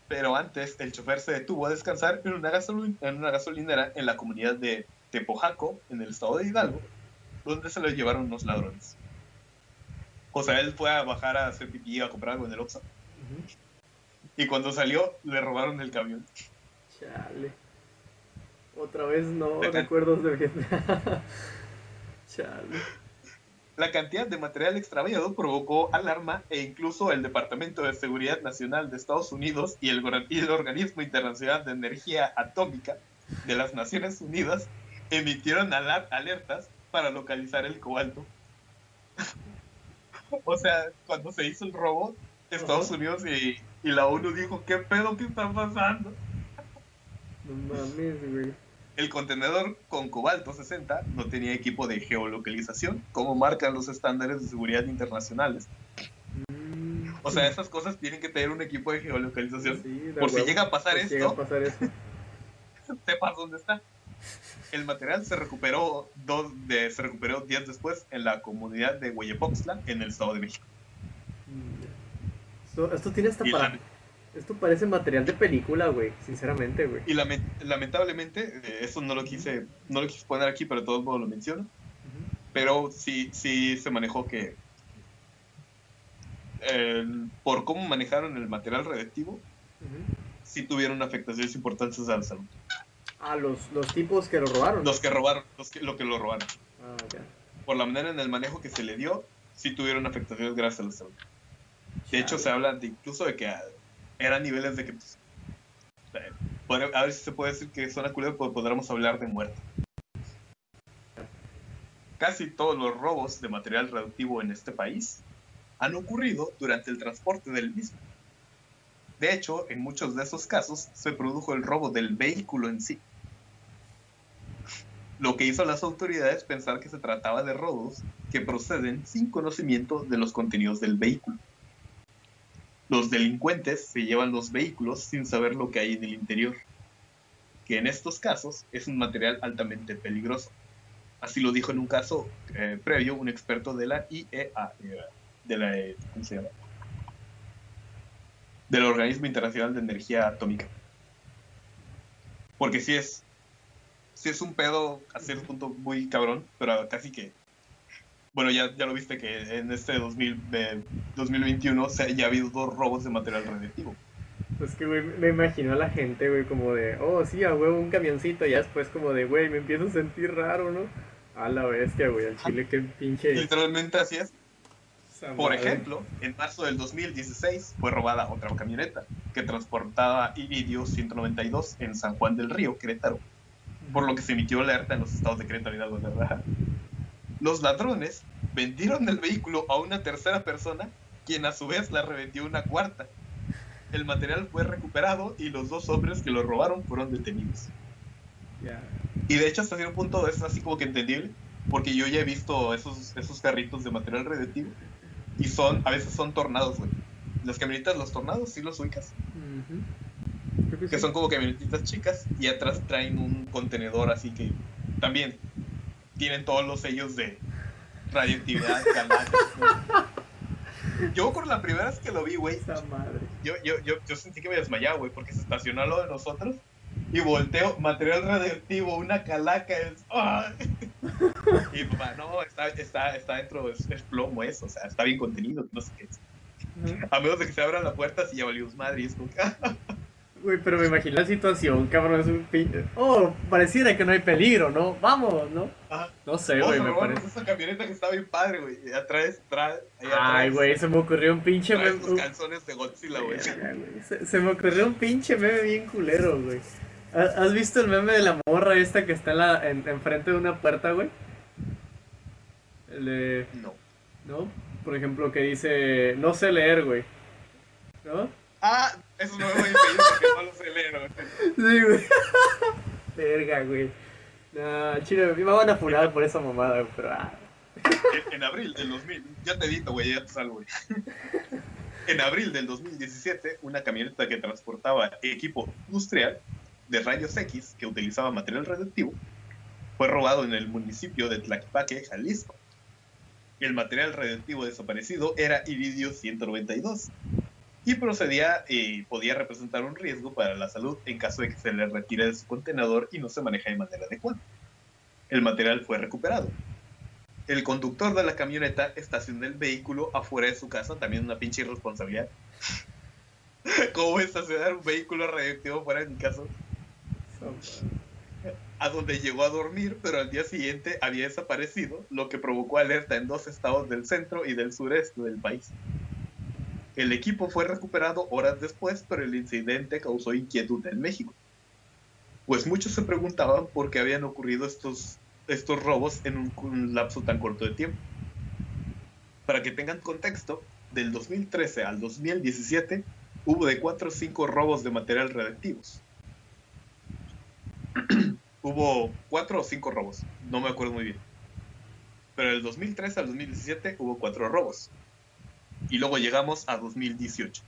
pero antes el chofer se detuvo a descansar en una, en una gasolinera en la comunidad de Tepojaco, en el estado de Hidalgo, donde se lo llevaron unos ladrones. O sea, él fue a bajar a hacer pipí a comprar algo en el Oxxo. Y cuando salió, le robaron el camión. Chale. Otra vez no recuerdos de Vietnam. La cantidad de material extraviado provocó alarma e incluso el Departamento de Seguridad Nacional de Estados Unidos y el, Organismo Internacional de Energía Atómica de las Naciones Unidas emitieron alertas para localizar el cobalto. O sea, cuando se hizo el robo, Estados Unidos y, y la ONU dijo, ¿qué pedo que está pasando? No mames, güey. El contenedor con cobalto 60 no tenía equipo de geolocalización, como marcan los estándares de seguridad internacionales. Mm. O sea, esas cosas tienen que tener un equipo de geolocalización. por si llega a pasar esto, sepas dónde está. El material se recuperó, dos de, se recuperó días después en la comunidad de Hueyepoxtla, en el Estado de México. Esto, tiene hasta para... Esto parece material de película, güey, sinceramente, güey. Y lamentablemente, eh, eso no lo quise no lo quise poner aquí, pero de todos modos lo menciono. Pero sí, sí se manejó que por cómo manejaron el material radiactivo, sí tuvieron afectaciones importantes a la salud. Ah, los, los tipos que lo robaron. Los que robaron, los que, lo que lo robaron. Ah, Por la manera en el manejo que se le dio, sí tuvieron afectaciones gracias a salud. De hecho, se habla de, incluso de que eran niveles de que, pues, a ver si se puede decir que zona culera, pues podríamos hablar de muerte. Casi todos los robos de material radioactivo en este país han ocurrido durante el transporte del mismo. De hecho, en muchos de esos casos se produjo el robo del vehículo en sí. Lo que hizo a las autoridades pensar que se trataba de robos que proceden sin conocimiento de los contenidos del vehículo. Los delincuentes se llevan los vehículos sin saber lo que hay en el interior, que en estos casos es un material altamente peligroso. Así lo dijo en un caso eh, previo un experto de la IEA, de la, ¿cómo se llama? Del Organismo Internacional de Energía Atómica. Porque si es, si es un pedo a cierto punto muy cabrón, pero casi que bueno, ya, ya lo viste que en este 2000, 2021 se, ya ha habido dos robos de material radiactivo. Pues que, güey, me imagino a la gente, güey, como de, oh, sí, a huevo, un camioncito, y ya después como de, güey, me empiezo a sentir raro, ¿no? A la bestia, güey, al chile, qué pinche... Literalmente así es. Por ejemplo, en marzo del 2016 fue robada otra camioneta que transportaba iridio 192 en San Juan del Río, Querétaro, por lo que se emitió alerta en los estados de Querétaro Hidalgo, ¿verdad? Los ladrones vendieron el vehículo a una tercera persona, quien a su vez la revendió una cuarta. El material fue recuperado y los dos hombres que lo robaron fueron detenidos. Y de hecho hasta cierto punto es así como que entendible, porque yo ya he visto esos, esos carritos de material radioactivo y son, a veces son tornados, güey. Las camionetas, los tornados, sí los ubicas. Que son como camionetitas chicas y atrás traen un contenedor así que también tienen todos los sellos de radioactividad, Yo por la primera vez que lo vi, güey, yo, yo, yo, yo, sentí que me desmayaba, güey, porque se estacionó a lo de nosotros y volteo, material radioactivo, una calaca, es... y papá, no, está, está, está dentro, es, plomo eso, o sea, está bien contenido, no sé qué es. A menos de que se abran la puerta, si ya valió madre, y es como Güey, pero me imagino la situación, cabrón, es un pinche... Oh, pareciera que no hay peligro, ¿no? Vamos, ¿no? No sé, güey, me parece... esa camioneta que está bien padre, güey. Y atrás, atrás, Ay, güey, se me ocurrió un pinche meme... Los calzones de Godzilla, güey. Se, me ocurrió un pinche meme bien culero, güey. ¿Has visto el meme de la morra esta que está en la, en, enfrente de una puerta, güey? El de... No. ¿No? Por ejemplo, que dice... No sé leer, güey. ¿No? Ah, eso no me voy a impedir porque no lo leer, Sí, güey. Verga, güey. No, chino, me van a furar por esa mamada, pero. Ah. En, abril del 2000, ya te edito, güey, ya te salgo, güey. En abril del 2017, una camioneta que transportaba equipo industrial de rayos X que utilizaba material radioactivo fue robado en el municipio de Tlaquepaque, Jalisco. El material radioactivo desaparecido era iridio 192, y procedía y podía representar un riesgo para la salud en caso de que se le retire de su contenedor y no se maneje de manera adecuada. El material fue recuperado. El conductor de la camioneta estacionó el vehículo afuera de su casa, también una pinche irresponsabilidad. ¿Cómo estacionar un vehículo radioactivo fuera de mi casa? A donde llegó a dormir, pero al día siguiente había desaparecido, lo que provocó alerta en dos estados del centro y del sureste del país. El equipo fue recuperado horas después, pero el incidente causó inquietud en México. Pues muchos se preguntaban por qué habían ocurrido estos, estos robos en un, lapso tan corto de tiempo. Para que tengan contexto, del 2013 al 2017 hubo de 4 o 5 robos de material radiactivos. hubo 4 o 5 robos, no me acuerdo muy bien. Pero del 2013 al 2017 hubo 4 robos. Y luego llegamos a 2018.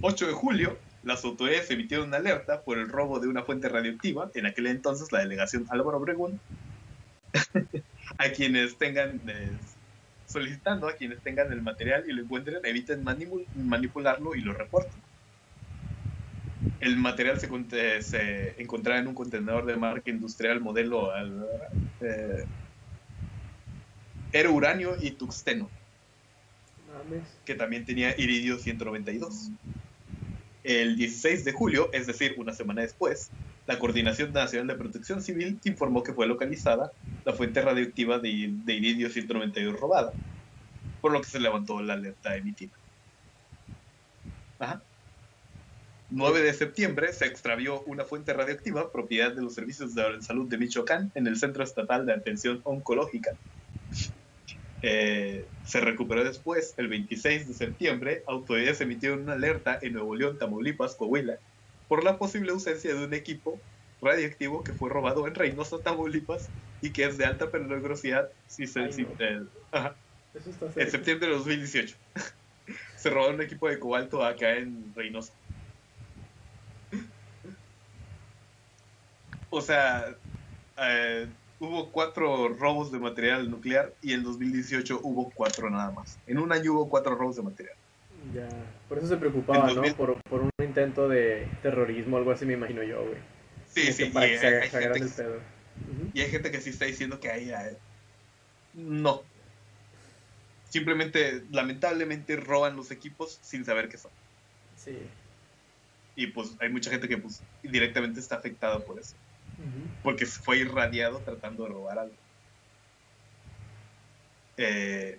8 de julio, las autoridades emitieron una alerta por el robo de una fuente radioactiva, en aquel entonces la delegación Álvaro Obregón, a quienes tengan, eh, solicitando a quienes tengan el material y lo encuentren, eviten manipularlo y lo reporten. El material se, se, encontraba en un contenedor de marca industrial modelo eh, era uranio y tuxteno que también tenía iridio 192. El 16 de julio, es decir, una semana después, la Coordinación Nacional de Protección Civil informó que fue localizada la fuente radioactiva de, iridio 192 robada, por lo que se levantó la alerta emitida. 9 de septiembre se extravió una fuente radioactiva propiedad de los servicios de salud de Michoacán en el Centro Estatal de Atención Oncológica Eh, se recuperó después, el 26 de septiembre, autoridades emitieron una alerta en Nuevo León, Tamaulipas, Coahuila, por la posible ausencia de un equipo radiactivo que fue robado en Reynosa, Tamaulipas, y que es de alta peligrosidad si se, eh, en septiembre de 2018. se robó un equipo de cobalto acá en Reynosa. o sea, eh, hubo cuatro robos de material nuclear y en 2018 hubo cuatro nada más. En un año hubo cuatro robos de material. Ya, por eso se preocupaba, ¿no? Por, un intento de terrorismo, algo así me imagino yo, güey. Sí, sí, y, hay, gente, y hay gente que sí está diciendo que ahí... No. Simplemente, lamentablemente, roban los equipos sin saber qué son. Sí. Y pues hay mucha gente que pues directamente está afectada por eso porque fue irradiado tratando de robar algo. Eh,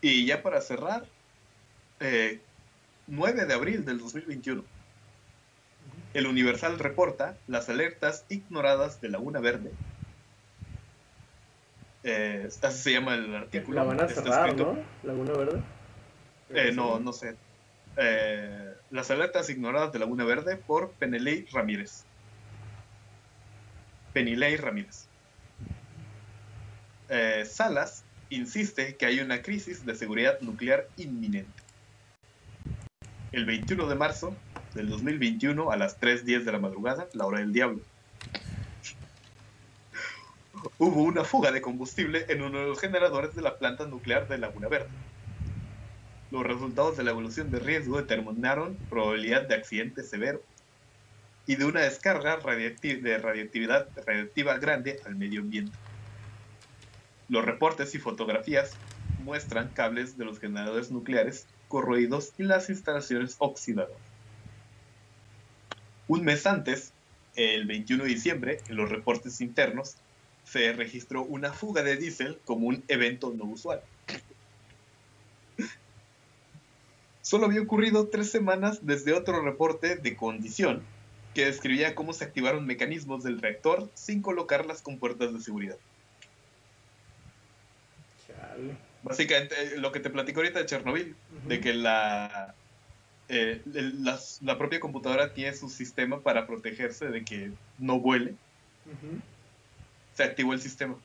y ya para cerrar, 9 eh, de abril del 2021, el Universal reporta las alertas ignoradas de Laguna Verde. Eh, así se llama el artículo. La van a cerrar, ¿no? Laguna Verde. no, no sé. Eh, las alertas ignoradas de Laguna Verde por Peneley Ramírez. Penilei Ramírez. Eh, Salas insiste que hay una crisis de seguridad nuclear inminente. El 21 de marzo del 2021 a las 3.10 de la madrugada, la hora del diablo, hubo una fuga de combustible en uno de los generadores de la planta nuclear de Laguna Verde. Los resultados de la evolución de riesgo determinaron probabilidad de accidente severo y de una descarga de radioactividad radiactiva grande al medio ambiente. Los reportes y fotografías muestran cables de los generadores nucleares corroídos y las instalaciones oxidadas. Un mes antes, el 21 de diciembre, en los reportes internos, se registró una fuga de diésel como un evento no usual. Solo había ocurrido tres semanas desde otro reporte de condición que describía cómo se activaron mecanismos del reactor sin colocar las compuertas de seguridad. Básicamente, eh, lo que te platico ahorita de Chernobyl, de que la, eh, la, propia computadora tiene su sistema para protegerse de que no vuele. Se activó el sistema.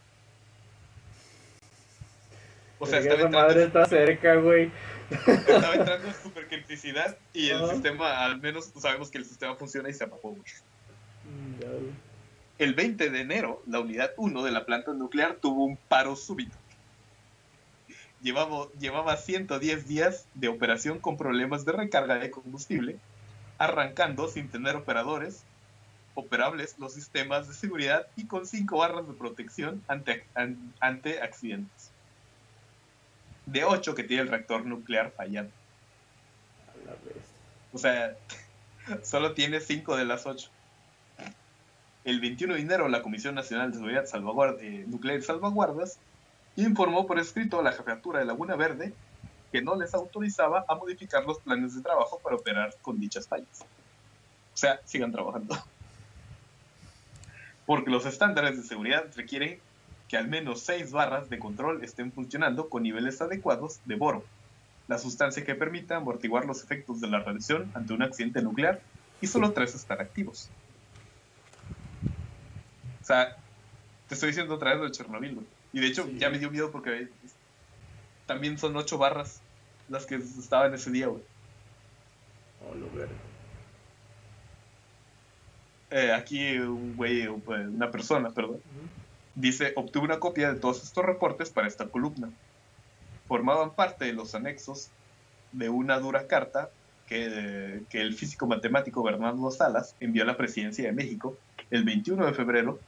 O sea, estaba madre está cerca, güey. Estaba entrando en supercriticidad y el sistema, al menos sabemos que el sistema funciona y se apagó. Mm, el 20 de enero, la unidad 1 de la planta nuclear tuvo un paro súbito. Llevaba, llevaba 110 días de operación con problemas de recarga de combustible, arrancando sin tener operadores operables los sistemas de seguridad y con 5 barras de protección ante, ante accidentes de 8 que tiene el reactor nuclear fallando. O sea, solo tiene 5 de las 8. El 21 de enero, la Comisión Nacional de Seguridad eh, Nuclear y Salvaguardas informó por escrito a la jefatura de Laguna Verde que no les autorizaba a modificar los planes de trabajo para operar con dichas fallas. O sea, sigan trabajando. Porque los estándares de seguridad requieren que al menos seis barras de control estén funcionando con niveles adecuados de boro, la sustancia que permita amortiguar los efectos de la radiación ante un accidente nuclear, y solo tres están activos. O sea, te estoy diciendo otra vez lo de Chernobyl, Y de hecho, ya me dio miedo porque también son ocho barras las que estaban ese día, güey. Oh, lo verde. Eh, aquí un güey, una persona, perdón, Dice, obtuve una copia de todos estos reportes para esta columna. Formaban parte de los anexos de una dura carta que, que el físico matemático Bernardo Salas envió a la presidencia de México el 21 de febrero.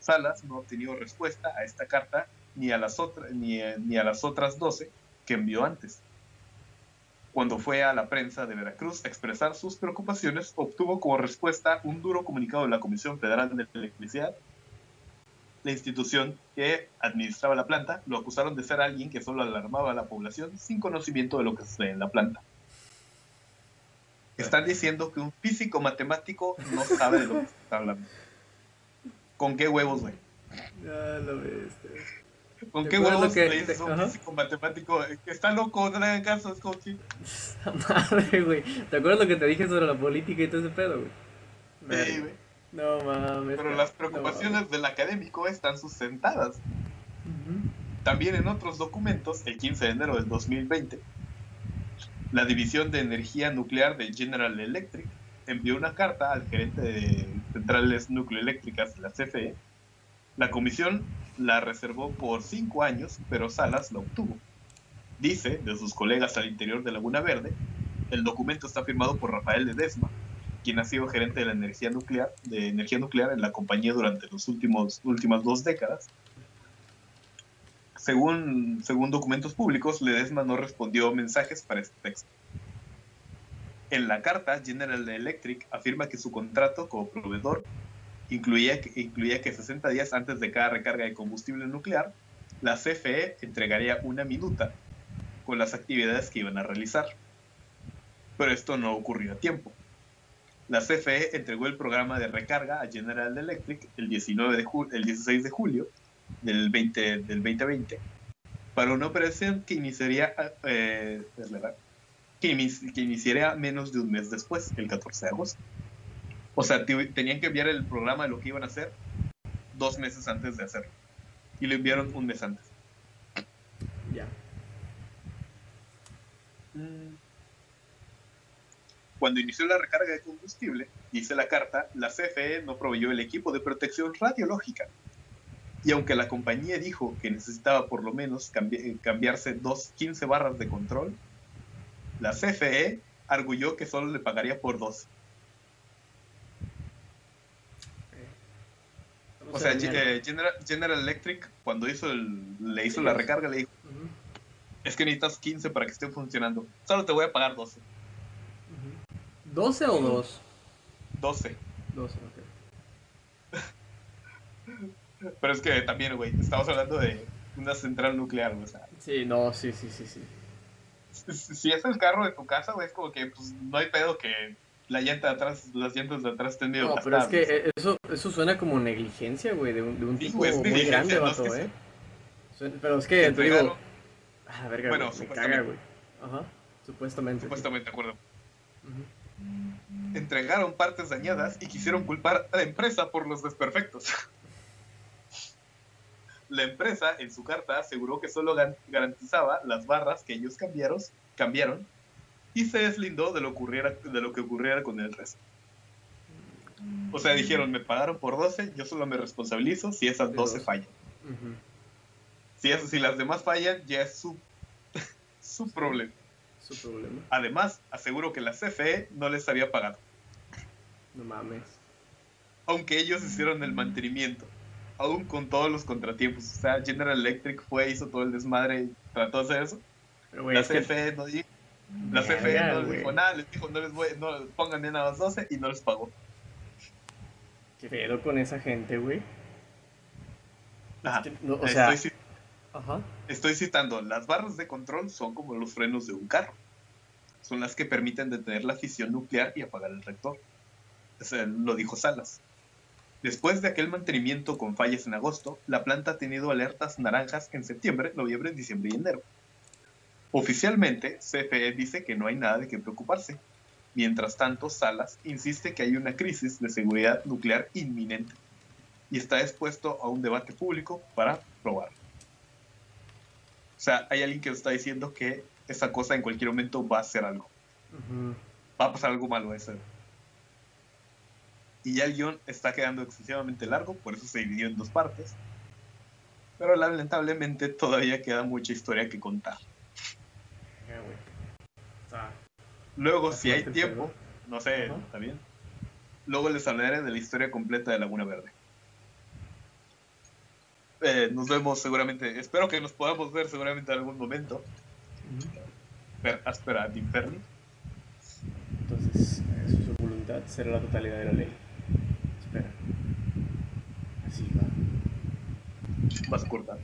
Salas no ha obtenido respuesta a esta carta ni a las, otras ni, ni a las otras 12 que envió antes. Cuando fue a la prensa de Veracruz a expresar sus preocupaciones, obtuvo como respuesta un duro comunicado de la Comisión Federal de Electricidad la institución que administraba la planta lo acusaron de ser alguien que solo alarmaba a la población sin conocimiento de lo que sucede en la planta. Están diciendo que un físico matemático no sabe de lo que está hablando. ¿Con qué huevos, güey? Ya lo ves. ¿Con qué huevos que, le dices a un físico matemático que está loco, no le hagan caso? Es como que... Madre, güey. ¿Te acuerdas lo que te dije sobre la política y todo ese pedo, güey? Sí, güey. No mames. Pero las preocupaciones del académico están sustentadas. También en otros documentos, el 15 de enero del 2020, la División de Energía Nuclear de General Electric envió una carta al gerente de centrales nucleoeléctricas de la CFE. La comisión la reservó por cinco años, pero Salas la obtuvo. Dice, de sus colegas al interior de Laguna Verde, el documento está firmado por Rafael Ledesma, quien ha sido gerente de la energía nuclear, de energía nuclear en la compañía durante las últimas dos décadas. Según, según documentos públicos, Ledesma no respondió mensajes para este texto. En la carta, General Electric afirma que su contrato como proveedor incluía, incluía que 60 días antes de cada recarga de combustible nuclear, la CFE entregaría una minuta con las actividades que iban a realizar. Pero esto no ocurrió a tiempo. La CFE entregó el programa de recarga a General Electric el, 19 de el 16 de julio del, 20, del 2020 para una operación que iniciaría, eh, que, iniciaría menos de un mes después, el 14 de agosto. O sea, tenían que enviar el programa de lo que iban a hacer dos meses antes de hacerlo. Y lo enviaron un mes antes. Ya. Mm. Cuando inició la recarga de combustible, dice la carta, la CFE no proveyó el equipo de protección radiológica. Y aunque la compañía dijo que necesitaba por lo menos cambiarse dos 15 barras de control, la CFE arguyó que solo le pagaría por dos. O sea, eh, General, Electric, cuando hizo le hizo la recarga, le dijo: Es que necesitas 15 para que esté funcionando. Solo te voy a pagar 12. ¿12 o 2? 12. 12, ok. Pero es que también, güey, estamos hablando de una central nuclear, o sea. Sí, no, sí, sí, sí, sí. Si es el carro de tu casa, güey, es como que pues, no hay pedo que la llanta de atrás, las llantas de atrás estén medio No, pero es que eso, eso suena como negligencia, güey, de un, de un tipo muy grande, vato, ¿eh? Pero es que, te digo... Ah, verga, bueno, me caga, güey. Ajá, supuestamente. Supuestamente, de acuerdo. Entregaron partes dañadas y quisieron culpar a la empresa por los desperfectos. la empresa, en su carta, aseguró que solo garantizaba las barras que ellos cambiaron, cambiaron y se deslindó de lo, ocurriera, de lo que ocurriera con el resto. O sea, dijeron, me pagaron por 12, yo solo me responsabilizo si esas 12 fallan. si, si las demás fallan, ya es su, su problema. Su problema. Además, aseguro que la CFE no les había pagado. No mames. Aunque ellos hicieron el mantenimiento, aún con todos los contratiempos. O sea, General Electric fue, hizo todo el desmadre y trató de hacer eso. la CFE no dijo la CFE no les dijo nada, les dijo no les voy, no pongan bien a las 12 y no les pagó. ¿Qué pedo con esa gente, güey? o sea, estoy, Ajá. Estoy citando, las barras de control son como los frenos de un carro. Son las que permiten detener la fisión nuclear y apagar el reactor. lo dijo Salas. Después de aquel mantenimiento con fallas en agosto, la planta ha tenido alertas naranjas en septiembre, noviembre, diciembre y enero. Oficialmente, CFE dice que no hay nada de qué preocuparse. Mientras tanto, Salas insiste que hay una crisis de seguridad nuclear inminente y está expuesto a un debate público para probar. O sea, hay alguien que está diciendo que esa cosa en cualquier momento va a hacer algo. Va a pasar algo malo ese. Y ya el guion está quedando excesivamente largo, por eso se dividió en dos partes. Pero lamentablemente todavía queda mucha historia que contar. Luego, si hay tiempo, no sé, está bien. Luego les hablaré de la historia completa de Laguna Verde. Eh, nos vemos seguramente, espero que nos podamos ver seguramente en algún momento. Per aspera ad inferni. Entonces, eso es su voluntad, será la totalidad de la ley. Espera. Así va. Vas a cortar.